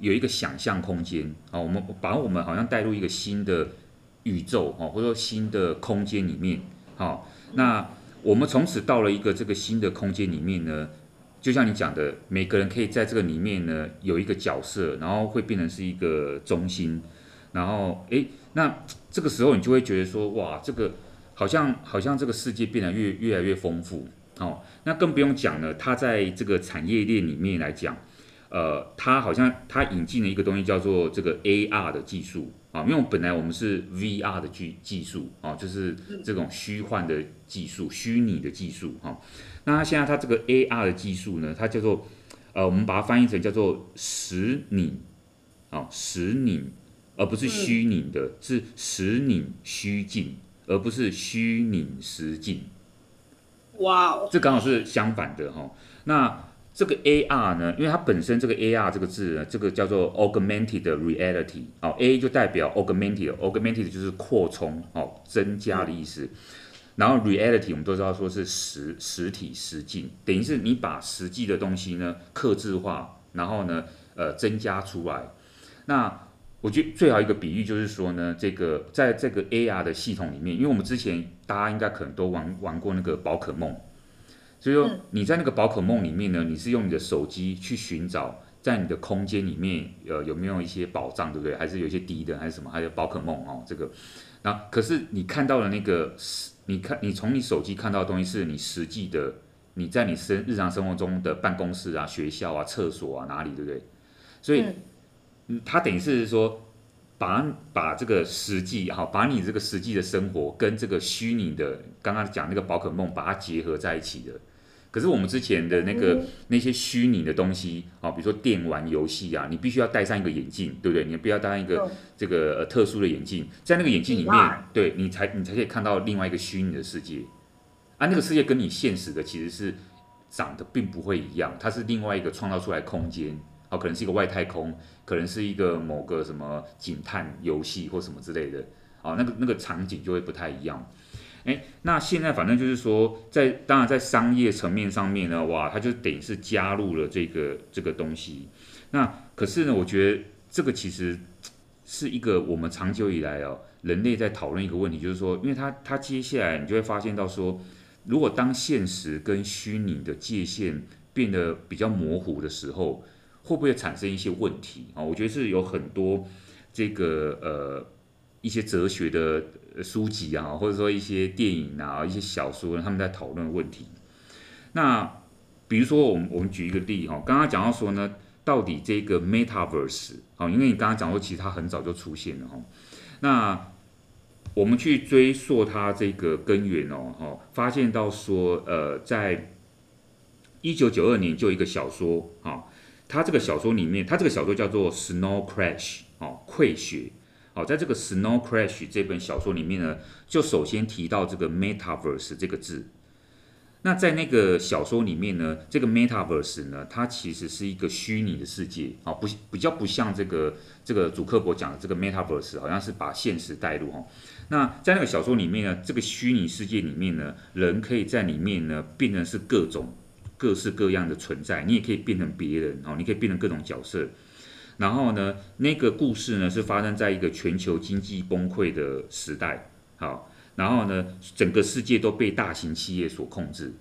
有一个想象空间啊，我们把我们好像带入一个新的宇宙哈，或者说新的空间里面。好，那我们从此到了一个这个新的空间里面呢，就像你讲的，每个人可以在这个里面呢有一个角色，然后会变成是一个中心，然后诶，那这个时候你就会觉得说，哇，这个好像好像这个世界变得越越来越丰富，哦，那更不用讲了，它在这个产业链里面来讲，呃，它好像它引进了一个东西叫做这个 AR 的技术。啊，因为本来我们是 VR 的技技术啊，就是这种虚幻的技术、虚拟的技术哈。那它现在它这个 AR 的技术呢，它叫做呃，我们把它翻译成叫做实拟啊，实拟，而不是虚拟的，是实拟虚境，而不是虚拟实境。哇哦，这刚好是相反的哈。那这个 AR 呢，因为它本身这个 AR 这个字呢，这个叫做 Augmented Reality，哦，A 就代表 Augmented，Augmented 就是扩充，哦，增加的意思。然后 Reality 我们都知道说是实实体实境，等于是你把实际的东西呢刻制化，然后呢，呃，增加出来。那我觉得最好一个比喻就是说呢，这个在这个 AR 的系统里面，因为我们之前大家应该可能都玩玩过那个宝可梦。所以说你在那个宝可梦里面呢，你是用你的手机去寻找，在你的空间里面，呃，有没有一些宝藏，对不对？还是有一些敌人，还是什么？还有宝可梦哦，这个。然后可是你看到的那个，你看你从你手机看到的东西，是你实际的，你在你生日常生活中的办公室啊、学校啊、厕所啊哪里，对不对？所以，嗯，它等于是说，把把这个实际哈，把你这个实际的生活跟这个虚拟的，刚刚讲那个宝可梦，把它结合在一起的。可是我们之前的那个那些虚拟的东西，啊，比如说电玩游戏啊，你必须要戴上一个眼镜，对不对？你不要戴上一个这个呃特殊的眼镜，在那个眼镜里面，对你才你才可以看到另外一个虚拟的世界。啊，那个世界跟你现实的其实是长得并不会一样，它是另外一个创造出来空间，啊，可能是一个外太空，可能是一个某个什么警探游戏或什么之类的，啊，那个那个场景就会不太一样。诶，那现在反正就是说，在当然在商业层面上面呢，哇，它就等于是加入了这个这个东西。那可是呢，我觉得这个其实是一个我们长久以来哦，人类在讨论一个问题，就是说，因为它它接下来你就会发现到说，如果当现实跟虚拟的界限变得比较模糊的时候，会不会产生一些问题啊？我觉得是有很多这个呃一些哲学的。书籍啊，或者说一些电影啊，一些小说，他们在讨论问题。那比如说，我们我们举一个例哈，刚刚讲到说呢，到底这个 Metaverse 啊，因为你刚刚讲说，其实它很早就出现了哈。那我们去追溯它这个根源哦，哈，发现到说，呃，在一九九二年就一个小说哈，他这个小说里面，他这个小说叫做 Snow Crash 哦，溃雪。好，在这个《Snow Crash》这本小说里面呢，就首先提到这个 “Metaverse” 这个字。那在那个小说里面呢，这个 Metaverse 呢，它其实是一个虚拟的世界，啊，不比较不像这个这个祖克伯讲的这个 Metaverse，好像是把现实带入哈。那在那个小说里面呢，这个虚拟世界里面呢，人可以在里面呢变成是各种各式各样的存在，你也可以变成别人哦，你可以变成各种角色。然后呢，那个故事呢是发生在一个全球经济崩溃的时代。好，然后呢，整个世界都被大型企业所控制。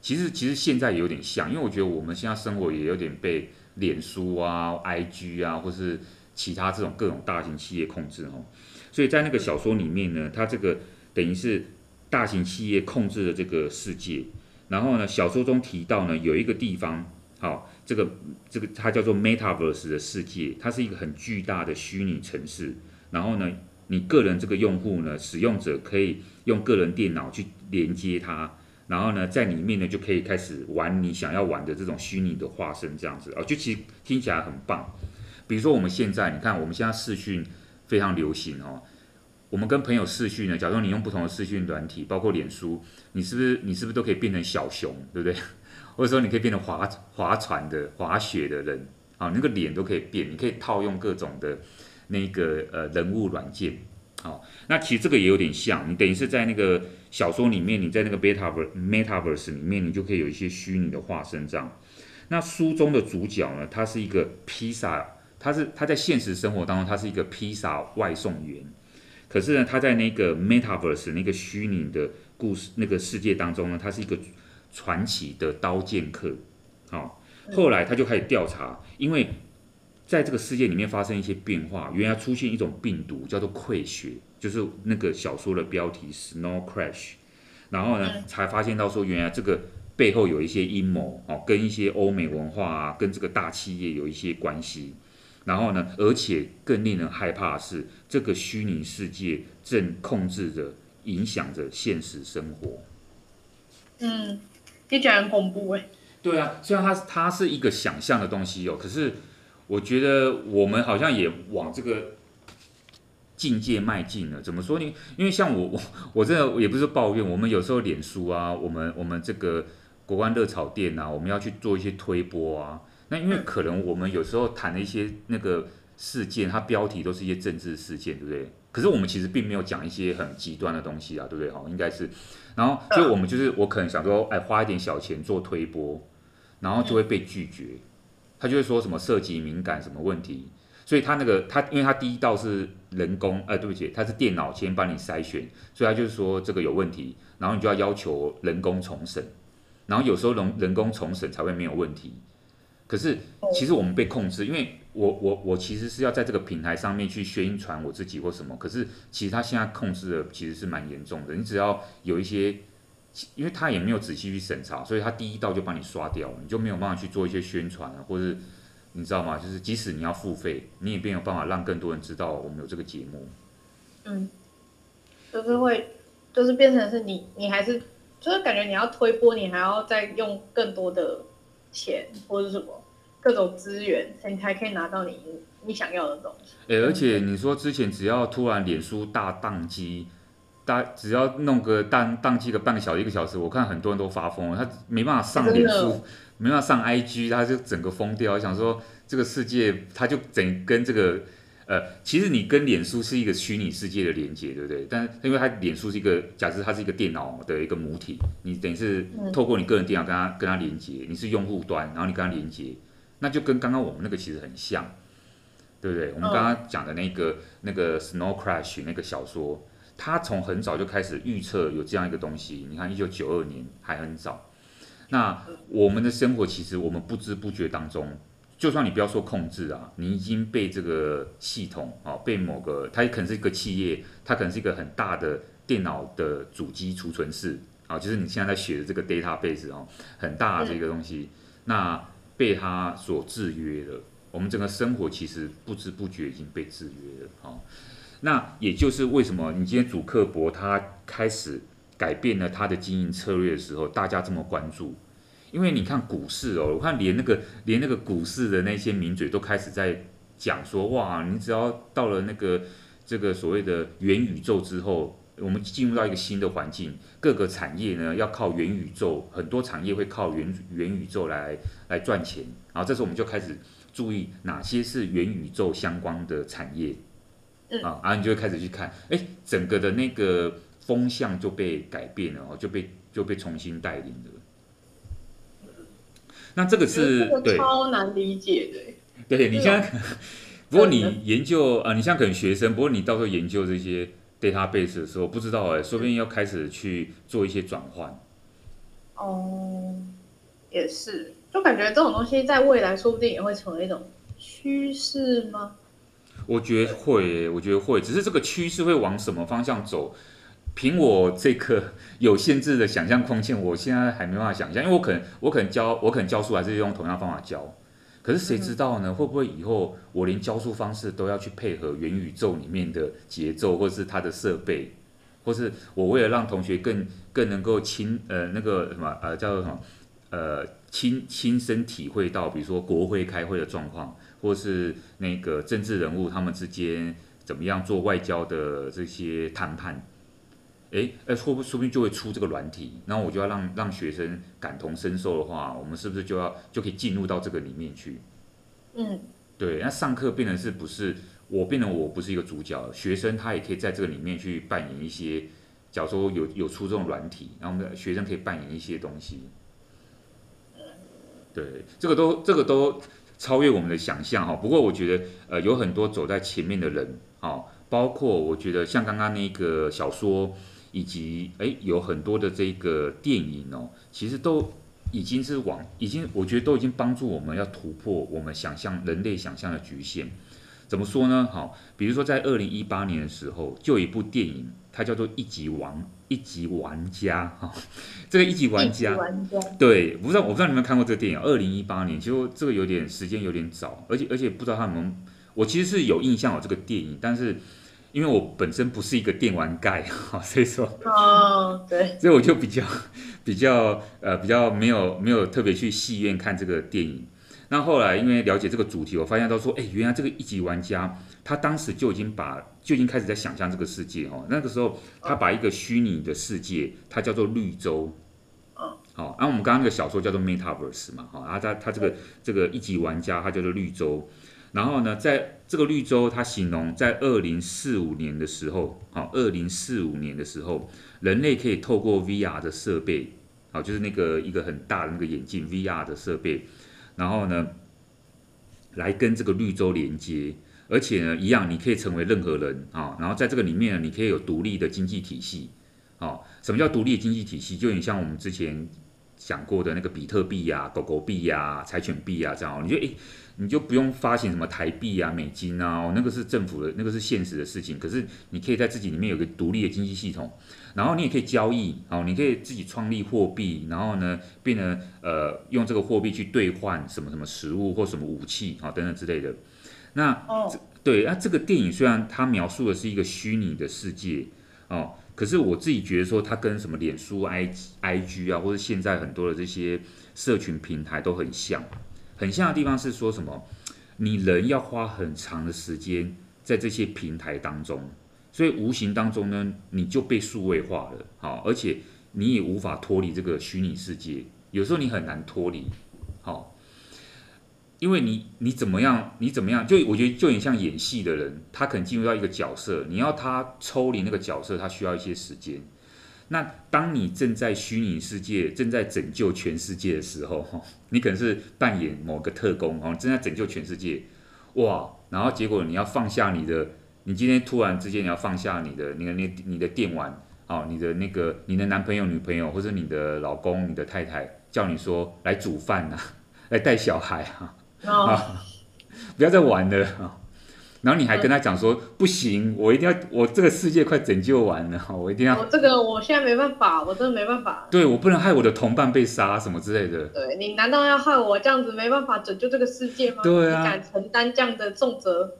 其实，其实现在有点像，因为我觉得我们现在生活也有点被脸书啊、IG 啊，或是其他这种各种大型企业控制哦。所以在那个小说里面呢，它这个等于是大型企业控制了这个世界。然后呢，小说中提到呢，有一个地方，好。这个这个它叫做 Metaverse 的世界，它是一个很巨大的虚拟城市。然后呢，你个人这个用户呢，使用者可以用个人电脑去连接它，然后呢，在里面呢就可以开始玩你想要玩的这种虚拟的化身，这样子哦，就其实听起来很棒。比如说我们现在，你看我们现在视讯非常流行哦，我们跟朋友视讯呢，假如你用不同的视讯软体，包括脸书，你是不是你是不是都可以变成小熊，对不对？或者说你可以变成划划船的、滑雪的人啊，那个脸都可以变，你可以套用各种的那个呃人物软件。好，那其实这个也有点像，你等于是在那个小说里面，你在那个 Metaverse Metaverse 里面，你就可以有一些虚拟的化身这样。那书中的主角呢，他是一个披萨，他是他在现实生活当中，他是一个披萨外送员。可是呢，他在那个 Metaverse 那个虚拟的故事那个世界当中呢，他是一个传奇的刀剑客。好，后来他就开始调查，因为。在这个世界里面发生一些变化，原来出现一种病毒叫做溃血，就是那个小说的标题 Snow Crash。然后呢，才发现到说，原来这个背后有一些阴谋哦，跟一些欧美文化啊，跟这个大企业有一些关系。然后呢，而且更令人害怕的是，这个虚拟世界正控制着、影响着现实生活。嗯，听起来很恐怖哎。对啊，虽然它它是一个想象的东西哦，可是。我觉得我们好像也往这个境界迈进了。怎么说呢？因为像我，我 我真的也不是抱怨。我们有时候脸书啊，我们我们这个国关热炒店啊，我们要去做一些推播啊。那因为可能我们有时候谈的一些那个事件，它标题都是一些政治事件，对不对？可是我们其实并没有讲一些很极端的东西啊，对不对？哈，应该是。然后，所以我们就是我可能想说，哎，花一点小钱做推播，然后就会被拒绝。他就会说什么涉及敏感什么问题，所以他那个他，因为他第一道是人工，呃，对不起，他是电脑先帮你筛选，所以他就是说这个有问题，然后你就要要求人工重审，然后有时候人人工重审才会没有问题。可是其实我们被控制，因为我我我其实是要在这个平台上面去宣传我自己或什么，可是其实他现在控制的其实是蛮严重的，你只要有一些。因为他也没有仔细去审查，所以他第一道就帮你刷掉了，你就没有办法去做一些宣传啊，或者你知道吗？就是即使你要付费，你也没有办法让更多人知道我们有这个节目。嗯，就是会，就是变成是你，你还是就是感觉你要推播，你还要再用更多的钱或者什么各种资源，你才可以拿到你你想要的东西。哎、欸，而且你说之前只要突然脸书大宕机。大只要弄个宕宕机个半个小时一个小时，我看很多人都发疯了，他没办法上脸书，没办法上 IG，他就整个疯掉。我想说这个世界，他就整跟这个呃，其实你跟脸书是一个虚拟世界的连接，对不对？但是因为它脸书是一个，假设它是一个电脑的一个母体，你等于是透过你个人电脑跟它跟它连接，你是用户端，然后你跟它连接，那就跟刚刚我们那个其实很像，对不对？我们刚刚讲的那个那个 Snow Crash 那个小说。它从很早就开始预测有这样一个东西，你看一九九二年还很早。那我们的生活其实我们不知不觉当中，就算你不要说控制啊，你已经被这个系统啊，被某个它也可能是一个企业，它可能是一个很大的电脑的主机储存室啊，就是你现在在学的这个 database 哦，很大的这个东西，那被它所制约了。我们整个生活其实不知不觉已经被制约了，啊。那也就是为什么你今天祖克伯他开始改变了他的经营策略的时候，大家这么关注，因为你看股市哦，我看连那个连那个股市的那些名嘴都开始在讲说，哇，你只要到了那个这个所谓的元宇宙之后，我们进入到一个新的环境，各个产业呢要靠元宇宙，很多产业会靠元元宇宙来来赚钱，然后这时候我们就开始注意哪些是元宇宙相关的产业。啊，然后你就会开始去看，哎，整个的那个风向就被改变了哦，就被就被重新带领了。那这个是对超难理解的。对，你现在，不过你研究啊，你现在可能学生，不过你到时候研究这些 database 的时候，不知道哎，说不定要开始去做一些转换。哦，也是，就感觉这种东西在未来说不定也会成为一种趋势吗？我觉得会，我觉得会，只是这个趋势会往什么方向走？凭我这个有限制的想象空间，我现在还没办法想象，因为我可能我可能教我可能教书还是用同样方法教，可是谁知道呢？会不会以后我连教书方式都要去配合元宇宙里面的节奏，或是它的设备？或是我为了让同学更更能够亲呃那个什么呃叫做什么呃亲亲身体会到，比如说国会开会的状况，或是那个政治人物他们之间怎么样做外交的这些谈判，诶，哎，说不说不定就会出这个软体，然后我就要让让学生感同身受的话，我们是不是就要就可以进入到这个里面去？嗯，对，那上课变成是不是？我变成我不是一个主角，学生他也可以在这个里面去扮演一些，假如说有有出这种软体，然后学生可以扮演一些东西。对，这个都这个都超越我们的想象哈。不过我觉得呃有很多走在前面的人啊，包括我觉得像刚刚那个小说，以及诶有很多的这个电影哦，其实都已经是往已经我觉得都已经帮助我们要突破我们想象人类想象的局限。怎么说呢？好，比如说在二零一八年的时候，就有一部电影，它叫做《一级玩一级玩家》哈。这个一级玩家，玩家对，不知道我不知道你们有没有看过这个电影？二零一八年，其实这个有点时间有点早，而且而且不知道他们，我其实是有印象有这个电影，但是因为我本身不是一个电玩盖哈，所以说，哦，对，所以我就比较 比较呃比较没有没有特别去戏院看这个电影。那后来因为了解这个主题，我发现到说，哎，原来这个一级玩家，他当时就已经把就已经开始在想象这个世界哦。那个时候，他把一个虚拟的世界，它叫做绿洲，好，然后我们刚刚那个小说叫做 Metaverse 嘛，哈，然后他他这个这个一级玩家，他叫做绿洲。然后呢，在这个绿洲，它形容在二零四五年的时候，好，二零四五年的时候，人类可以透过 VR 的设备，好，就是那个一个很大的那个眼镜 VR 的设备。然后呢，来跟这个绿洲连接，而且呢，一样你可以成为任何人啊。然后在这个里面呢，你可以有独立的经济体系。啊，什么叫独立的经济体系？就有点像我们之前讲过的那个比特币呀、狗狗币呀、柴犬币呀这样。你就诶，你就不用发行什么台币啊、美金啊，那个是政府的，那个是现实的事情。可是你可以在自己里面有个独立的经济系统。然后你也可以交易，哦，你可以自己创立货币，然后呢，变成呃用这个货币去兑换什么什么食物或什么武器啊、哦、等等之类的。那、哦、对，那这个电影虽然它描述的是一个虚拟的世界哦，可是我自己觉得说它跟什么脸书、I I G 啊，或者现在很多的这些社群平台都很像。很像的地方是说什么？你人要花很长的时间在这些平台当中。所以无形当中呢，你就被数位化了，好，而且你也无法脱离这个虚拟世界。有时候你很难脱离，好，因为你你怎么样，你怎么样，就我觉得就很像演戏的人，他可能进入到一个角色，你要他抽离那个角色，他需要一些时间。那当你正在虚拟世界正在拯救全世界的时候，你可能是扮演某个特工，哦，正在拯救全世界，哇，然后结果你要放下你的。你今天突然之间你要放下你的、你的、你、你的电玩，哦，你的那个、你的男朋友、女朋友或者你的老公、你的太太，叫你说来煮饭呐，来带小孩啊，啊、oh. 哦，不要再玩了啊！然后你还跟他讲说、嗯、不行，我一定要，我这个世界快拯救完了，我一定要。我这个我现在没办法，我真的没办法。对，我不能害我的同伴被杀什么之类的。对，你难道要害我这样子没办法拯救这个世界吗？对啊，你敢承担这样的重责？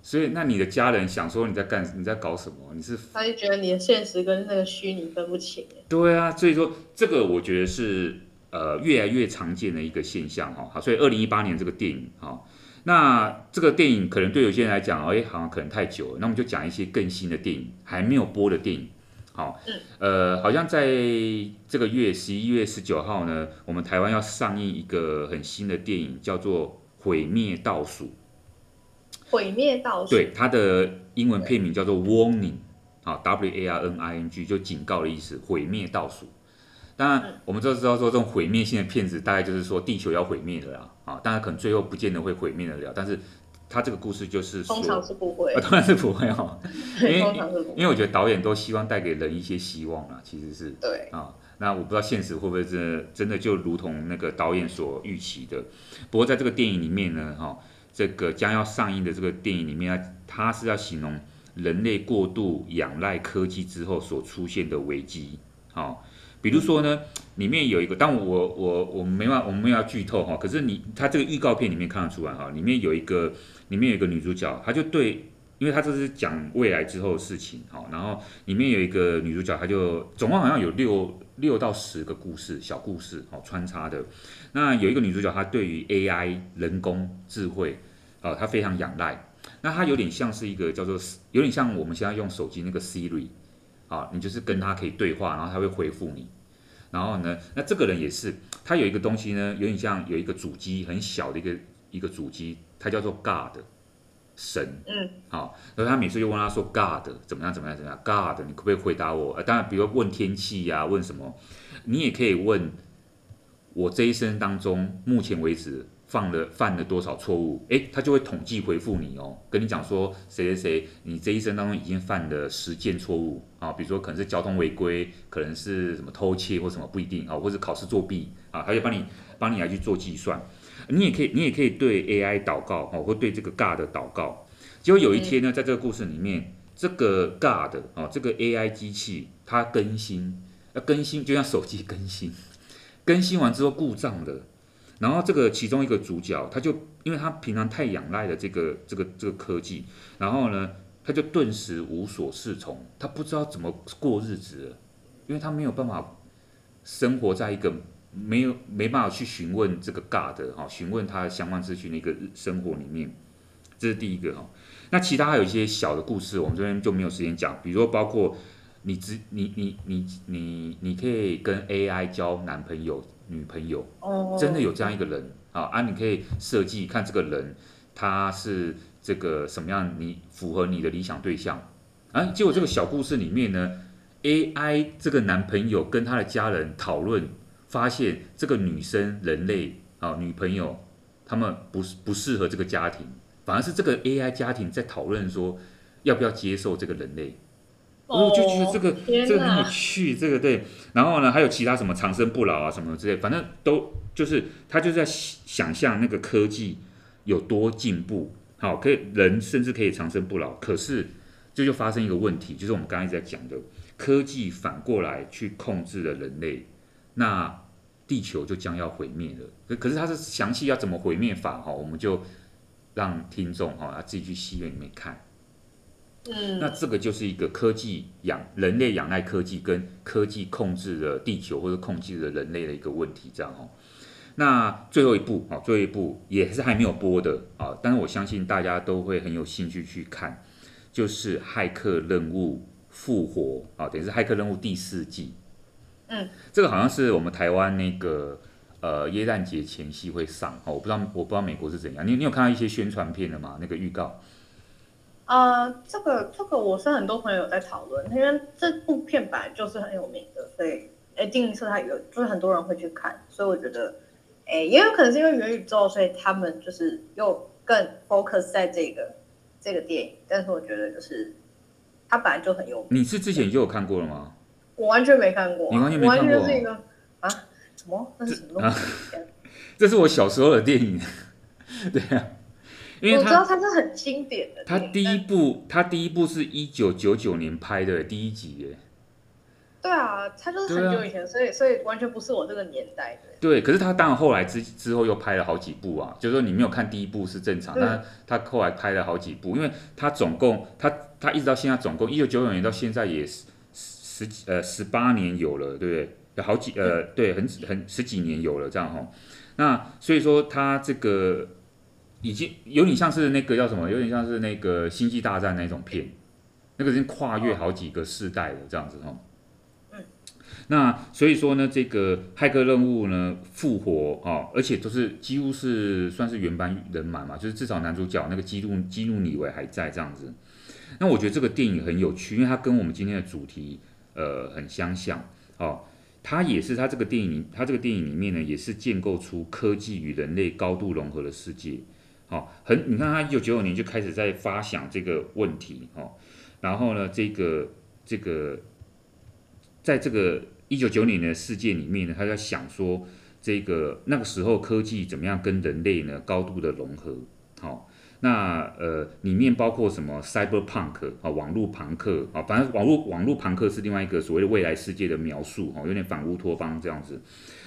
所以，那你的家人想说你在干，你在搞什么？你是？他就觉得你的现实跟那个虚拟分不清。对啊，所以说这个我觉得是呃越来越常见的一个现象哈。好，所以二零一八年这个电影哈，那这个电影可能对有些人来讲，哎，好像可能太久了。那我们就讲一些更新的电影，还没有播的电影。好，嗯，呃，好像在这个月十一月十九号呢，我们台湾要上映一个很新的电影，叫做《毁灭倒数》。毁灭倒数，对，它的英文片名叫做 Warning，好，W A R N I N G 就警告的意思，毁灭倒数。当然，我们都知道说这种毁灭性的片子，大概就是说地球要毁灭了啦，啊，当然可能最后不见得会毁灭得了，但是他这个故事就是说，通常是不会，当然是不会哈，因为因为我觉得导演都希望带给人一些希望啊，其实是对啊，那我不知道现实会不会真的真的就如同那个导演所预期的，不过在这个电影里面呢，哈。这个将要上映的这个电影里面，它是要形容人类过度仰赖科技之后所出现的危机。好，比如说呢，里面有一个，但我我我没办法，我们没要剧透哈。可是你，它这个预告片里面看得出来哈，里面有一个，里面有一个女主角，她就对因为她这是讲未来之后的事情，哈，然后里面有一个女主角，她就总共好像有六六到十个故事，小故事，哦穿插的。那有一个女主角，她对于 AI 人工智慧，啊，她非常仰赖。那她有点像是一个叫做，有点像我们现在用手机那个 Siri，啊，你就是跟他可以对话，然后他会回复你。然后呢，那这个人也是，他有一个东西呢，有点像有一个主机，很小的一个一个主机，它叫做 God。神，嗯，好，然后他每次就问他说：“God 怎么样？怎么样？怎么样？God，你可不可以回答我？呃，当然，比如问天气呀、啊，问什么，你也可以问我这一生当中目前为止犯了犯了多少错误？诶，他就会统计回复你哦，跟你讲说谁谁谁，你这一生当中已经犯了十件错误啊，比如说可能是交通违规，可能是什么偷窃或什么不一定啊，或者考试作弊啊，他就帮你帮你来去做计算。你也可以，你也可以对 AI 祷告哦，或对这个 God 祷告。结果有一天呢，在这个故事里面，这个 God 哦，这个 AI 机器它更新，要更新就像手机更新，更新完之后故障了。然后这个其中一个主角，他就因为他平常太仰赖了这个这个这个科技，然后呢，他就顿时无所适从，他不知道怎么过日子了，因为他没有办法生活在一个。没有没办法去询问这个 God 哈，询问他的相关资讯的一个生活里面，这是第一个哈。那其他还有一些小的故事，我们这边就没有时间讲。比如说，包括你只你你你你你可以跟 AI 交男朋友、女朋友，真的有这样一个人啊？啊，你可以设计看这个人他是这个什么样，你符合你的理想对象啊？结果这个小故事里面呢，AI 这个男朋友跟他的家人讨论。发现这个女生人类啊，女朋友，他们不不适合这个家庭，反而是这个 AI 家庭在讨论说要不要接受这个人类。哦，我就觉得这个这个很有趣，这个对。然后呢，还有其他什么长生不老啊什么之类，反正都就是他就在想象那个科技有多进步，好，可以人甚至可以长生不老。可是这就，发生一个问题，就是我们刚才一直在讲的，科技反过来去控制了人类。那地球就将要毁灭了，可可是它是详细要怎么毁灭法哈，我们就让听众哈，他自己去戏院里面看。嗯，那这个就是一个科技仰人类仰赖科技跟科技控制了地球或者控制了人类的一个问题，这样哦。那最后一步啊，最后一步也是还没有播的啊，但是我相信大家都会很有兴趣去看，就是《骇客任务：复活》啊，等于是《骇客任务》第四季。嗯，这个好像是我们台湾那个呃耶诞节前夕会上哦，我不知道我不知道美国是怎样，你你有看到一些宣传片的吗？那个预告？呃，这个这个我是很多朋友在讨论，因为这部片本来就是很有名的，所以哎，定义它有就是很多人会去看，所以我觉得哎也有可能是因为元宇宙，所以他们就是又更 focus 在这个这个电影，但是我觉得就是它本来就很有名。你是之前就有看过了吗？我完全没看过，啊，你完全没看过，完全是一个啊？什么？那是什么东西？这是我小时候的电影，对啊，因为我知道它是很经典的。它第一部，它第一部是一九九九年拍的第一集耶。对啊，它就是很久以前，啊，所以所以完全不是我这个年代的。对，可是他当然后来之之后又拍了好几部啊，就是说你没有看第一部是正常，但他后来拍了好几部，因为他总共他他一直到现在总共一九九九年到现在也十。十几呃十八年有了，对不对？有好几呃对，很很十几年有了这样哈。那所以说他这个已经有点像是那个叫什么？有点像是那个星际大战那种片，那个已经跨越好几个世代了这样子哈。嗯。那所以说呢，这个骇客任务呢复活啊，而且都是几乎是算是原班人马嘛，就是至少男主角那个基努基努李维还在这样子。那我觉得这个电影很有趣，因为它跟我们今天的主题。呃，很相像哦，它也是它这个电影，它这个电影里面呢，也是建构出科技与人类高度融合的世界。好、哦，很，你看他一九九九年就开始在发想这个问题，哦，然后呢，这个这个，在这个一九九九年的世界里面呢，他在想说，这个那个时候科技怎么样跟人类呢高度的融合，好、哦。那呃，里面包括什么 cyberpunk 啊，网络朋克啊，反正网络网络朋克是另外一个所谓的未来世界的描述哈，有点反乌托邦这样子。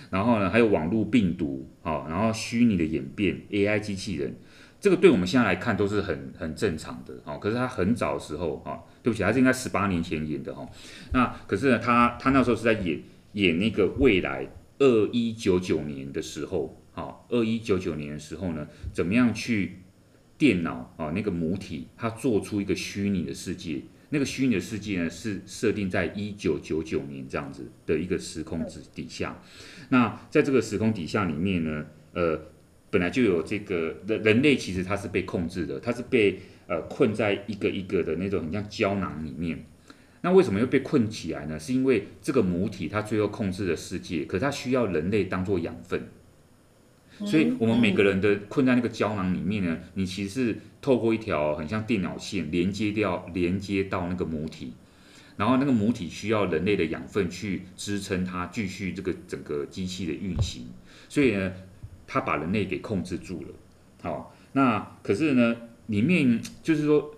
然后呢，还有网络病毒啊，然后虚拟的演变，AI 机器人，这个对我们现在来看都是很很正常的哦。可是他很早的时候啊，对不起，他是应该十八年前演的哈。那可是呢，他他那时候是在演演那个未来二一九九年的时候，好，二一九九年的时候呢，怎么样去电脑啊那个母体，它做出一个虚拟的世界。那个虚拟的世界呢，是设定在一九九九年这样子的一个时空之底下。那在这个时空底下里面呢，呃，本来就有这个人人类，其实它是被控制的，它是被呃困在一个一个的那种很像胶囊里面。那为什么又被困起来呢？是因为这个母体它最后控制了世界，可它需要人类当做养分。所以，我们每个人的困在那个胶囊里面呢，你其实是透过一条很像电脑线连接掉，连接到那个母体，然后那个母体需要人类的养分去支撑它继续这个整个机器的运行。所以呢，它把人类给控制住了。好，那可是呢，里面就是说，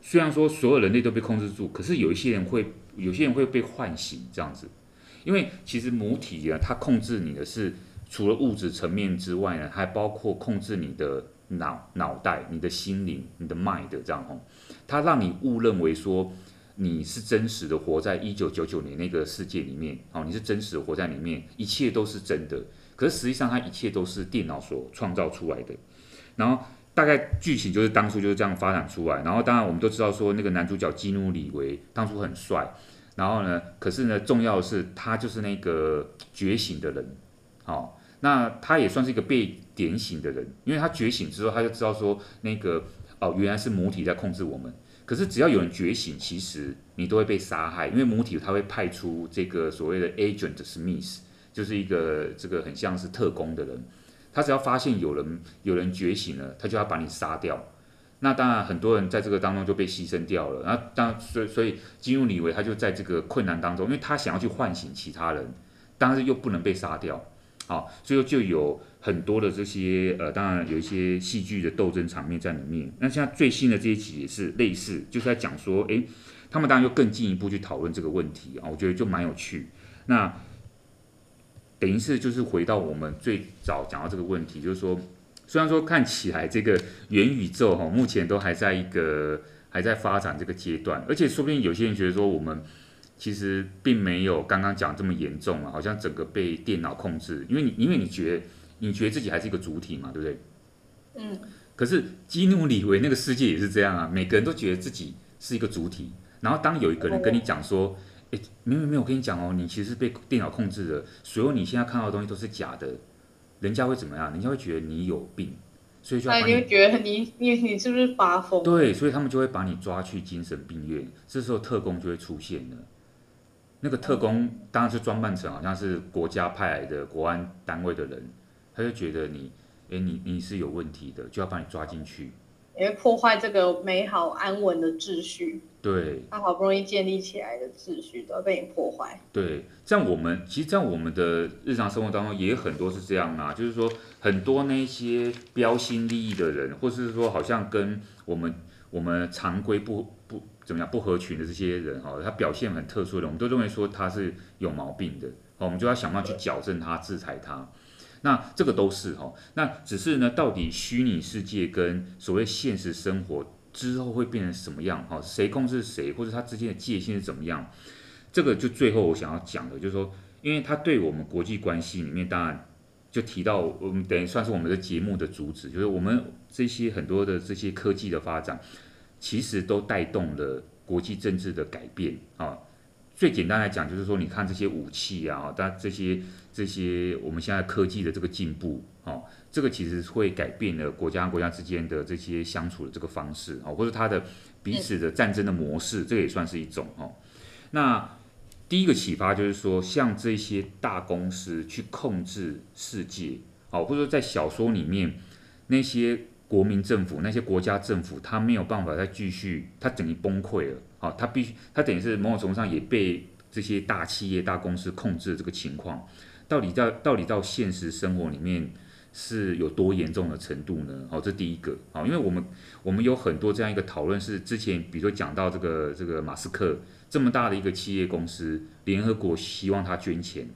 虽然说所有人类都被控制住，可是有一些人会，有些人会被唤醒这样子，因为其实母体啊，它控制你的是。除了物质层面之外呢，还包括控制你的脑脑袋、你的心灵、你的 mind 这样哦。它让你误认为说你是真实的活在一九九九年那个世界里面哦，你是真实的活在里面，一切都是真的。可是实际上，它一切都是电脑所创造出来的。然后大概剧情就是当初就是这样发展出来。然后当然我们都知道说那个男主角基努李维当初很帅。然后呢，可是呢，重要的是他就是那个觉醒的人。哦，那他也算是一个被点醒的人，因为他觉醒之后，他就知道说那个哦，原来是母体在控制我们。可是只要有人觉醒，其实你都会被杀害，因为母体他会派出这个所谓的 Agent Smith，就是一个这个很像是特工的人。他只要发现有人有人觉醒了，他就要把你杀掉。那当然很多人在这个当中就被牺牲掉了。那当所以所以基努李维他就在这个困难当中，因为他想要去唤醒其他人，但是又不能被杀掉。好，最后就有很多的这些呃，当然有一些戏剧的斗争场面在里面。那像最新的这一集也是类似，就是在讲说，诶，他们当然又更进一步去讨论这个问题啊，我觉得就蛮有趣。那等于是就是回到我们最早讲到这个问题，就是说，虽然说看起来这个元宇宙哈，目前都还在一个还在发展这个阶段，而且说不定有些人觉得说我们。其实并没有刚刚讲这么严重啊，好像整个被电脑控制，因为你因为你觉得你觉得自己还是一个主体嘛，对不对？嗯。可是基努李维那个世界也是这样啊，每个人都觉得自己是一个主体，然后当有一个人跟你讲说，哎，没有没有，我跟你讲哦，你其实是被电脑控制的，所有你现在看到的东西都是假的，人家会怎么样？人家会觉得你有病，所以就要把你，会觉得你你你是不是发疯？对，所以他们就会把你抓去精神病院，这时候特工就会出现了。那个特工当然是装扮成好像是国家派来的国安单位的人，他就觉得你，哎，你你是有问题的，就要把你抓进去，因为破坏这个美好安稳的秩序。对，他好不容易建立起来的秩序都要被你破坏。对，像我们其实，在我们的日常生活当中，也很多是这样啊，就是说很多那些标新立异的人，或是说好像跟我们我们常规不不。怎么样不合群的这些人哈，他表现很特殊的，我们都认为说他是有毛病的，我们就要想办法去矫正他、制裁他。那这个都是哈，那只是呢，到底虚拟世界跟所谓现实生活之后会变成什么样哈？谁控制谁，或者他之间的界限是怎么样？这个就最后我想要讲的，就是说，因为他对我们国际关系里面，当然就提到我们等于算是我们的节目的主旨，就是我们这些很多的这些科技的发展。其实都带动了国际政治的改变啊。最简单来讲，就是说，你看这些武器啊，但这些这些我们现在科技的这个进步啊，这个其实会改变了国家和国家之间的这些相处的这个方式啊，或者它的彼此的战争的模式，这个也算是一种哦。那第一个启发就是说，像这些大公司去控制世界，啊，或者说在小说里面那些。国民政府那些国家政府，他没有办法再继续，他等于崩溃了。好，他必须，他等于是某种程度上也被这些大企业、大公司控制的这个情况，到底到到底到现实生活里面是有多严重的程度呢？好，这第一个。好，因为我们我们有很多这样一个讨论，是之前比如说讲到这个这个马斯克这么大的一个企业公司，联合国希望他捐钱，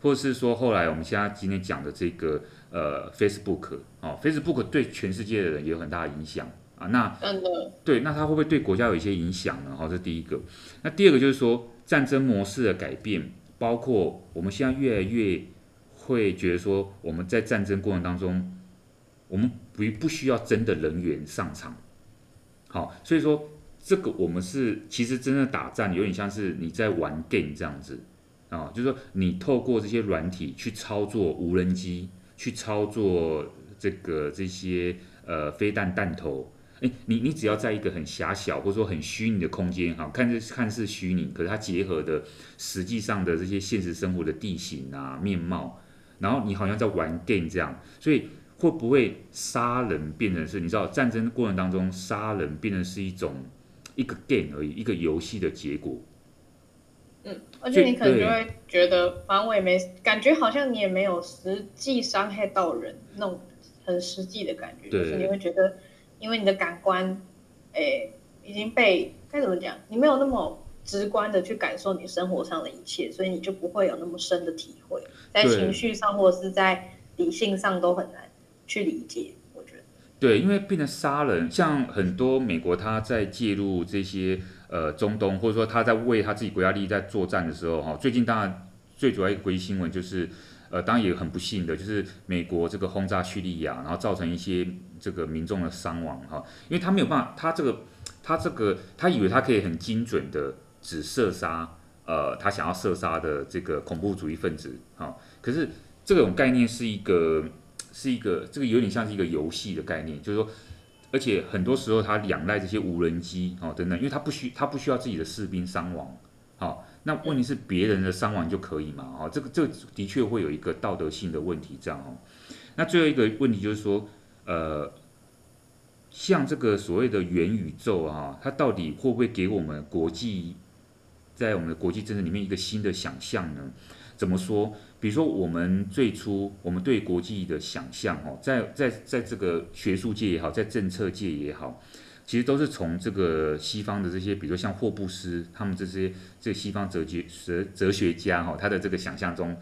或者是说后来我们现在今天讲的这个。呃 Facebook 哦，Facebook 对全世界的人也有很大的影响啊。那对，那它会不会对国家有一些影响呢？好、哦，这是第一个。那第二个就是说战争模式的改变，包括我们现在越来越会觉得说我们在战争过程当中，我们不不需要真的人员上场。好，所以说这个我们是其实真的打仗有点像是你在玩 game 这样子啊，就是说你透过这些软体去操作无人机，去操作这个这些呃飞弹弹头，诶，你你只要在一个很狭小或者说很虚拟的空间哈，看似看似虚拟，可是它结合的实际上的这些现实生活的地形啊面貌，然后你好像在玩 game 这样，所以。会不会杀人变成是？你知道战争过程当中杀人变成是一种一个 game 而已，一个游戏的结果。嗯，而且你可能就会觉得，反正我也没感觉，好像你也没有实际伤害到人那种很实际的感觉。对，就是你会觉得，因为你的感官，诶，已经被该怎么讲？你没有那么直观的去感受你生活上的一切，所以你就不会有那么深的体会，在情绪上或者是在理性上都很难。去理解，我觉得对，因为变成杀人，像很多美国他在介入这些呃中东，或者说他在为他自己国家利益在作战的时候，哈，最近当然最主要一个国际新闻就是，呃，当然也很不幸的，就是美国这个轰炸叙利亚，然后造成一些这个民众的伤亡，哈，因为他没有办法，他这个他这个他以为他可以很精准的只射杀呃他想要射杀的这个恐怖主义分子，哈，可是这种概念是一个。是一个，这个有点像是一个游戏的概念，就是说，而且很多时候他仰赖这些无人机哦等等，因为他不需他不需要自己的士兵伤亡，好、那问题是别人的伤亡就可以嘛？哦，这个这的确会有一个道德性的问题，这样哦。那最后一个问题就是说，呃，像这个所谓的元宇宙啊，它到底会不会给我们国际在我们的国际政治里面一个新的想象呢？怎么说？比如说，我们最初我们对国际的想象，哦，在在在这个学术界也好，在政策界也好，其实都是从这个西方的这些，比如说像霍布斯他们这些这西方哲学哲哲学家，哈，他的这个想象中，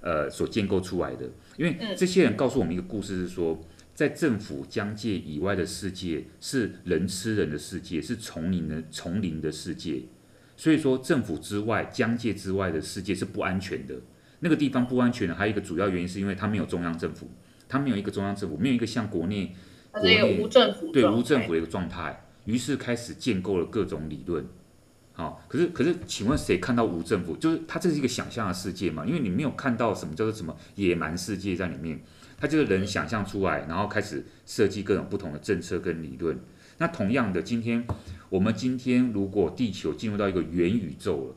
呃，所建构出来的。因为这些人告诉我们一个故事，是说，在政府疆界以外的世界是人吃人的世界，是丛林的丛林的世界。所以说，政府之外、疆界之外的世界是不安全的。那个地方不安全的，还有一个主要原因是因为它没有中央政府，它没有一个中央政府，没有一个像国内国内无政府对无政府的一个状态，于是开始建构了各种理论。好，可是可是，请问谁看到无政府？就是它这是一个想象的世界嘛？因为你没有看到什么叫做什么野蛮世界在里面，它就是人想象出来，然后开始设计各种不同的政策跟理论。那同样的，今天。我们今天如果地球进入到一个元宇宙了，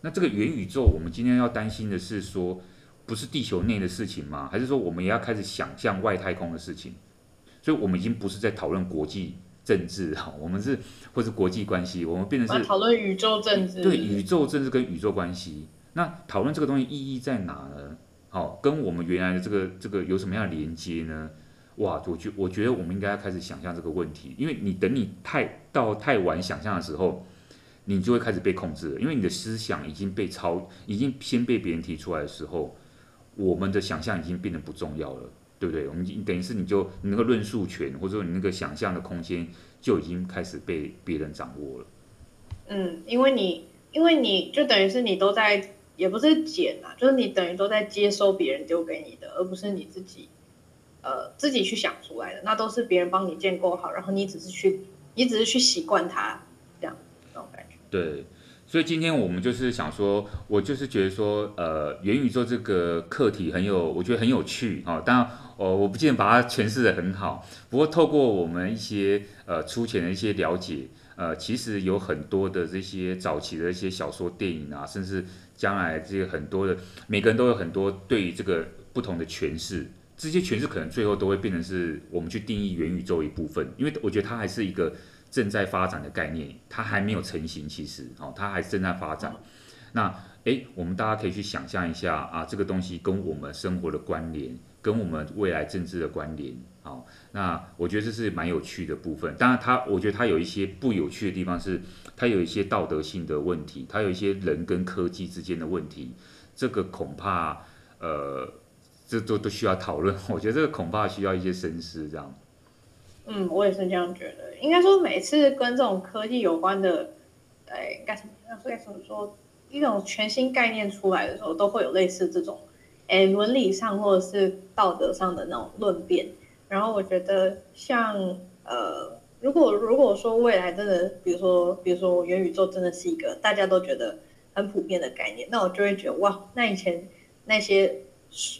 那这个元宇宙，我们今天要担心的是说，不是地球内的事情吗？还是说我们也要开始想象外太空的事情？所以，我们已经不是在讨论国际政治哈，我们是或是国际关系，我们变成是讨论宇宙政治。对，宇宙政治跟宇宙关系，那讨论这个东西意义在哪呢？好，跟我们原来的这个这个有什么样的连接呢？哇，我觉我觉得我们应该要开始想象这个问题，因为你等你太到太晚想象的时候，你就会开始被控制了，因为你的思想已经被超，已经先被别人提出来的时候，我们的想象已经变得不重要了，对不对？我们等于是你就你那个论述权，或者说你那个想象的空间就已经开始被别人掌握了。嗯，因为你因为你就等于是你都在，也不是捡啊，就是你等于都在接收别人丢给你的，而不是你自己。呃，自己去想出来的，那都是别人帮你建构好，然后你只是去，你只是去习惯它，这样这种感觉。对，所以今天我们就是想说，我就是觉得说，呃，元宇宙这个课题很有，我觉得很有趣啊。当然，哦，我不见得把它诠释得很好，不过透过我们一些呃粗浅的一些了解，呃，其实有很多的这些早期的一些小说、电影啊，甚至将来这些很多的，每个人都有很多对于这个不同的诠释。这些诠释可能最后都会变成是我们去定义元宇宙一部分，因为我觉得它还是一个正在发展的概念，它还没有成型。其实，哦，它还正在发展。那，诶，我们大家可以去想象一下啊，这个东西跟我们生活的关联，跟我们未来政治的关联。好，那我觉得这是蛮有趣的部分。当然，它我觉得它有一些不有趣的地方，是它有一些道德性的问题，它有一些人跟科技之间的问题。这个恐怕，呃。这都都需要讨论。我觉得这个恐怕需要一些深思，这样。嗯，我也是这样觉得。应该说，每次跟这种科技有关的，哎，该什么？该怎么说？一种全新概念出来的时候，都会有类似这种，哎，伦理上或者是道德上的那种论辩。然后我觉得，像呃，如果如果说未来真的，比如说，比如说元宇宙真的是一个大家都觉得很普遍的概念，那我就会觉得哇，那以前那些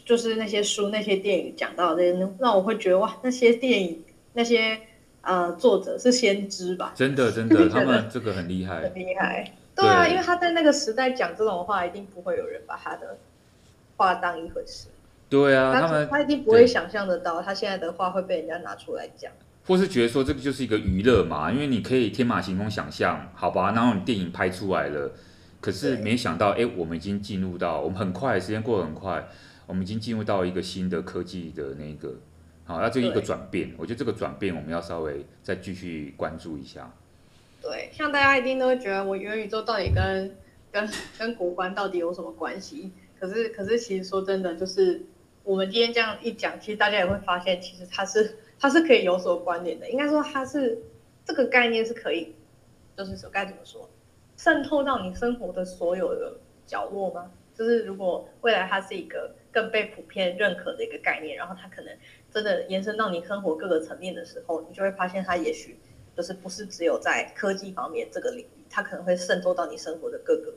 就是那些书、那些电影讲到的这些，那我会觉得哇，那些电影。那些呃作者是先知吧？真的真的，他们这个很厉害，很厉害。对啊，对，因为他在那个时代讲这种话，一定不会有人把他的话当一回事。对啊，他，他们他一定不会想象得到，他现在的话会被人家拿出来讲。或是觉得说这个就是一个娱乐嘛，因为你可以天马行空想象，好吧？然后你电影拍出来了，可是没想到，哎，我们已经进入到，我们很快，时间过得很快，我们已经进入到一个新的科技的那个。好，那这一个转变，我觉得这个转变我们要稍微再继续关注一下。对，像大家一定都会觉得，我元宇宙到底跟跟 跟国关到底有什么关系？可是可是其实说真的，就是我们今天这样一讲，其实大家也会发现，其实它是它是可以有所关联的。应该说它是这个概念是可以，就是说该怎么说，渗透到你生活的所有的角落吗？就是如果未来它是一个更被普遍认可的一个概念，然后它可能。真的延伸到你生活各个层面的时候，你就会发现它也许就是不是只有在科技方面这个领域，它可能会渗透到你生活的各个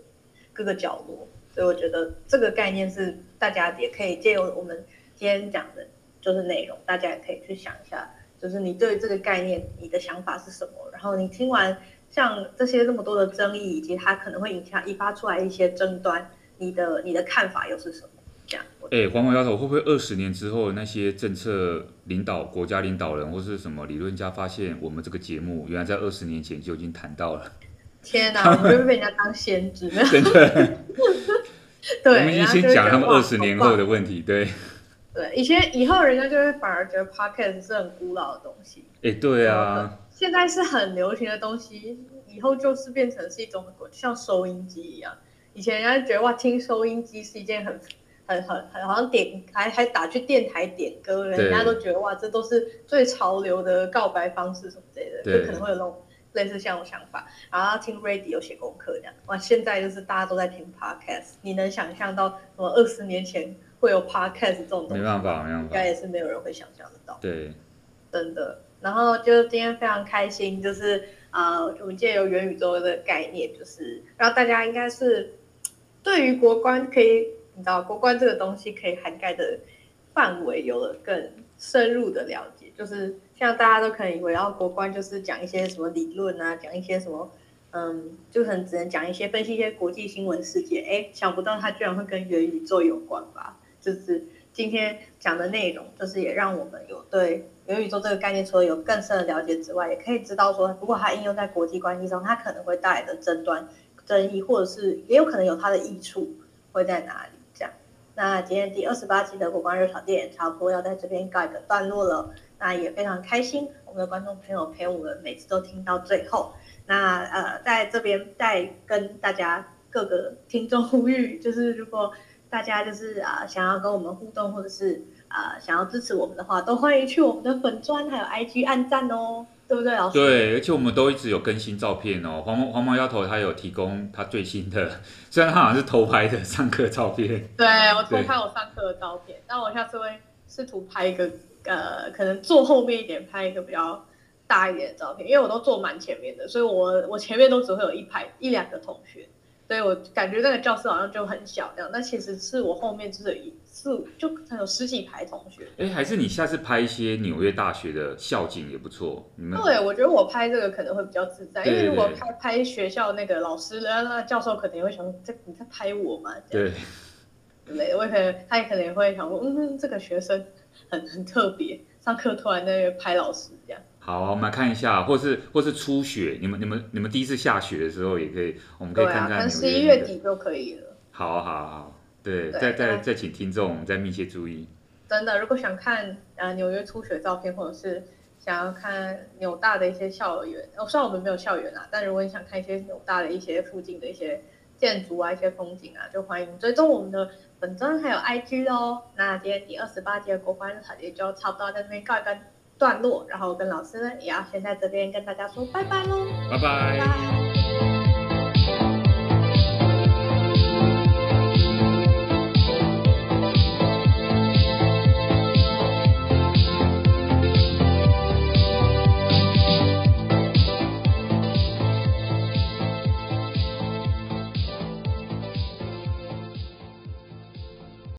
各个角落。所以我觉得这个概念是大家也可以借由我们今天讲的就是内容，大家也可以去想一下，就是你对这个概念你的想法是什么。然后你听完像这些那么多的争议，以及它可能会引发引发出来一些争端，你的你的看法又是什么？哎，黄毛丫头会不会二十年之后，那些政策领导、国家领导人或是什么理论家发现，我们这个节目原来在二十年前就已经谈到了？天哪，我们会被人家当先知？真的？对，我们先讲他们二十年后的问题。对，对，以前以后人家就会反而觉得 Podcast 是很古老的东西。哎，对啊，现在是很流行的东西，以后就是变成是一种像收音机一样。以前人家觉得哇，听收音机是一件很。很很很好像点还还打去电台点歌，人家都觉得哇，这都是最潮流的告白方式什么之类的，就可能会有那种类似像这种想法。然后听 radio 写功课这样，哇，现在就是大家都在听 podcast，你能想象到什么二十年前会有 podcast 这种东西？没办法，没办法，应该也是没有人会想象得到。对，真的。然后就今天非常开心，就是啊、呃，我们借由元宇宙的概念，就是让大家应该是对于国关可以。你知道国关这个东西可以涵盖的范围有了更深入的了解，就是像大家都可以为，然后国关就是讲一些什么理论啊，讲一些什么，嗯，就可能只能讲一些分析一些国际新闻事件。哎，想不到它居然会跟元宇宙有关吧？就是今天讲的内容，就是也让我们有对元宇宙这个概念除了有更深的了解之外，也可以知道说，如果它应用在国际关系上，它可能会带来的争端、争议，或者是也有可能有它的益处会在哪里。那今天第二十八期的国关热炒店差不多要在这边告一个段落了。那也非常开心，我们的观众朋友陪我们每次都听到最后。那呃，在这边再跟大家各个听众呼吁，就是如果大家就是啊、想要跟我们互动，或者是啊、想要支持我们的话，都欢迎去我们的粉专还有 IG 按赞哦。对不对，老师？对，而且我们都一直有更新照片哦。黄毛黄毛丫头她有提供她最新的，虽然她好像是偷拍的上课照片。对，我偷拍我上课的照片，但我下次会试图拍一个，呃，可能坐后面一点，拍一个比较大一点的照片，因为我都坐蛮前面的，所以我我前面都只会有一排一两个同学。所以我感觉那个教室好像就很小这样，但其实是我后面就是一四就有十几排同学。哎，还是你下次拍一些纽约大学的校景也不错。你们对，我觉得我拍这个可能会比较自在，因为如果拍拍学校那个老师，那那教授可能也会想说，这你在拍我吗？对，对，我可能他也可能也会想说，嗯，这个学生很很特别，上课突然在那拍老师这样。好，我们来看一下，或是或是初雪，你们你们你们第一次下雪的时候也可以，我们可以看看。十一月底就可以了。好好好，对，再再再请听众再密切注意。真的，如果想看呃纽约初雪照片，或者是想要看纽大的一些校园，哦，虽然我们没有校园啊，但如果你想看一些纽大的一些附近的一些建筑啊、一些风景啊，就欢迎追踪我们的本专还有 IG 哦。那今天第二十八集的国关日常也就差不多在这边告一个段落，然后跟老师呢也要先在这边跟大家说拜拜喽，拜拜。拜拜。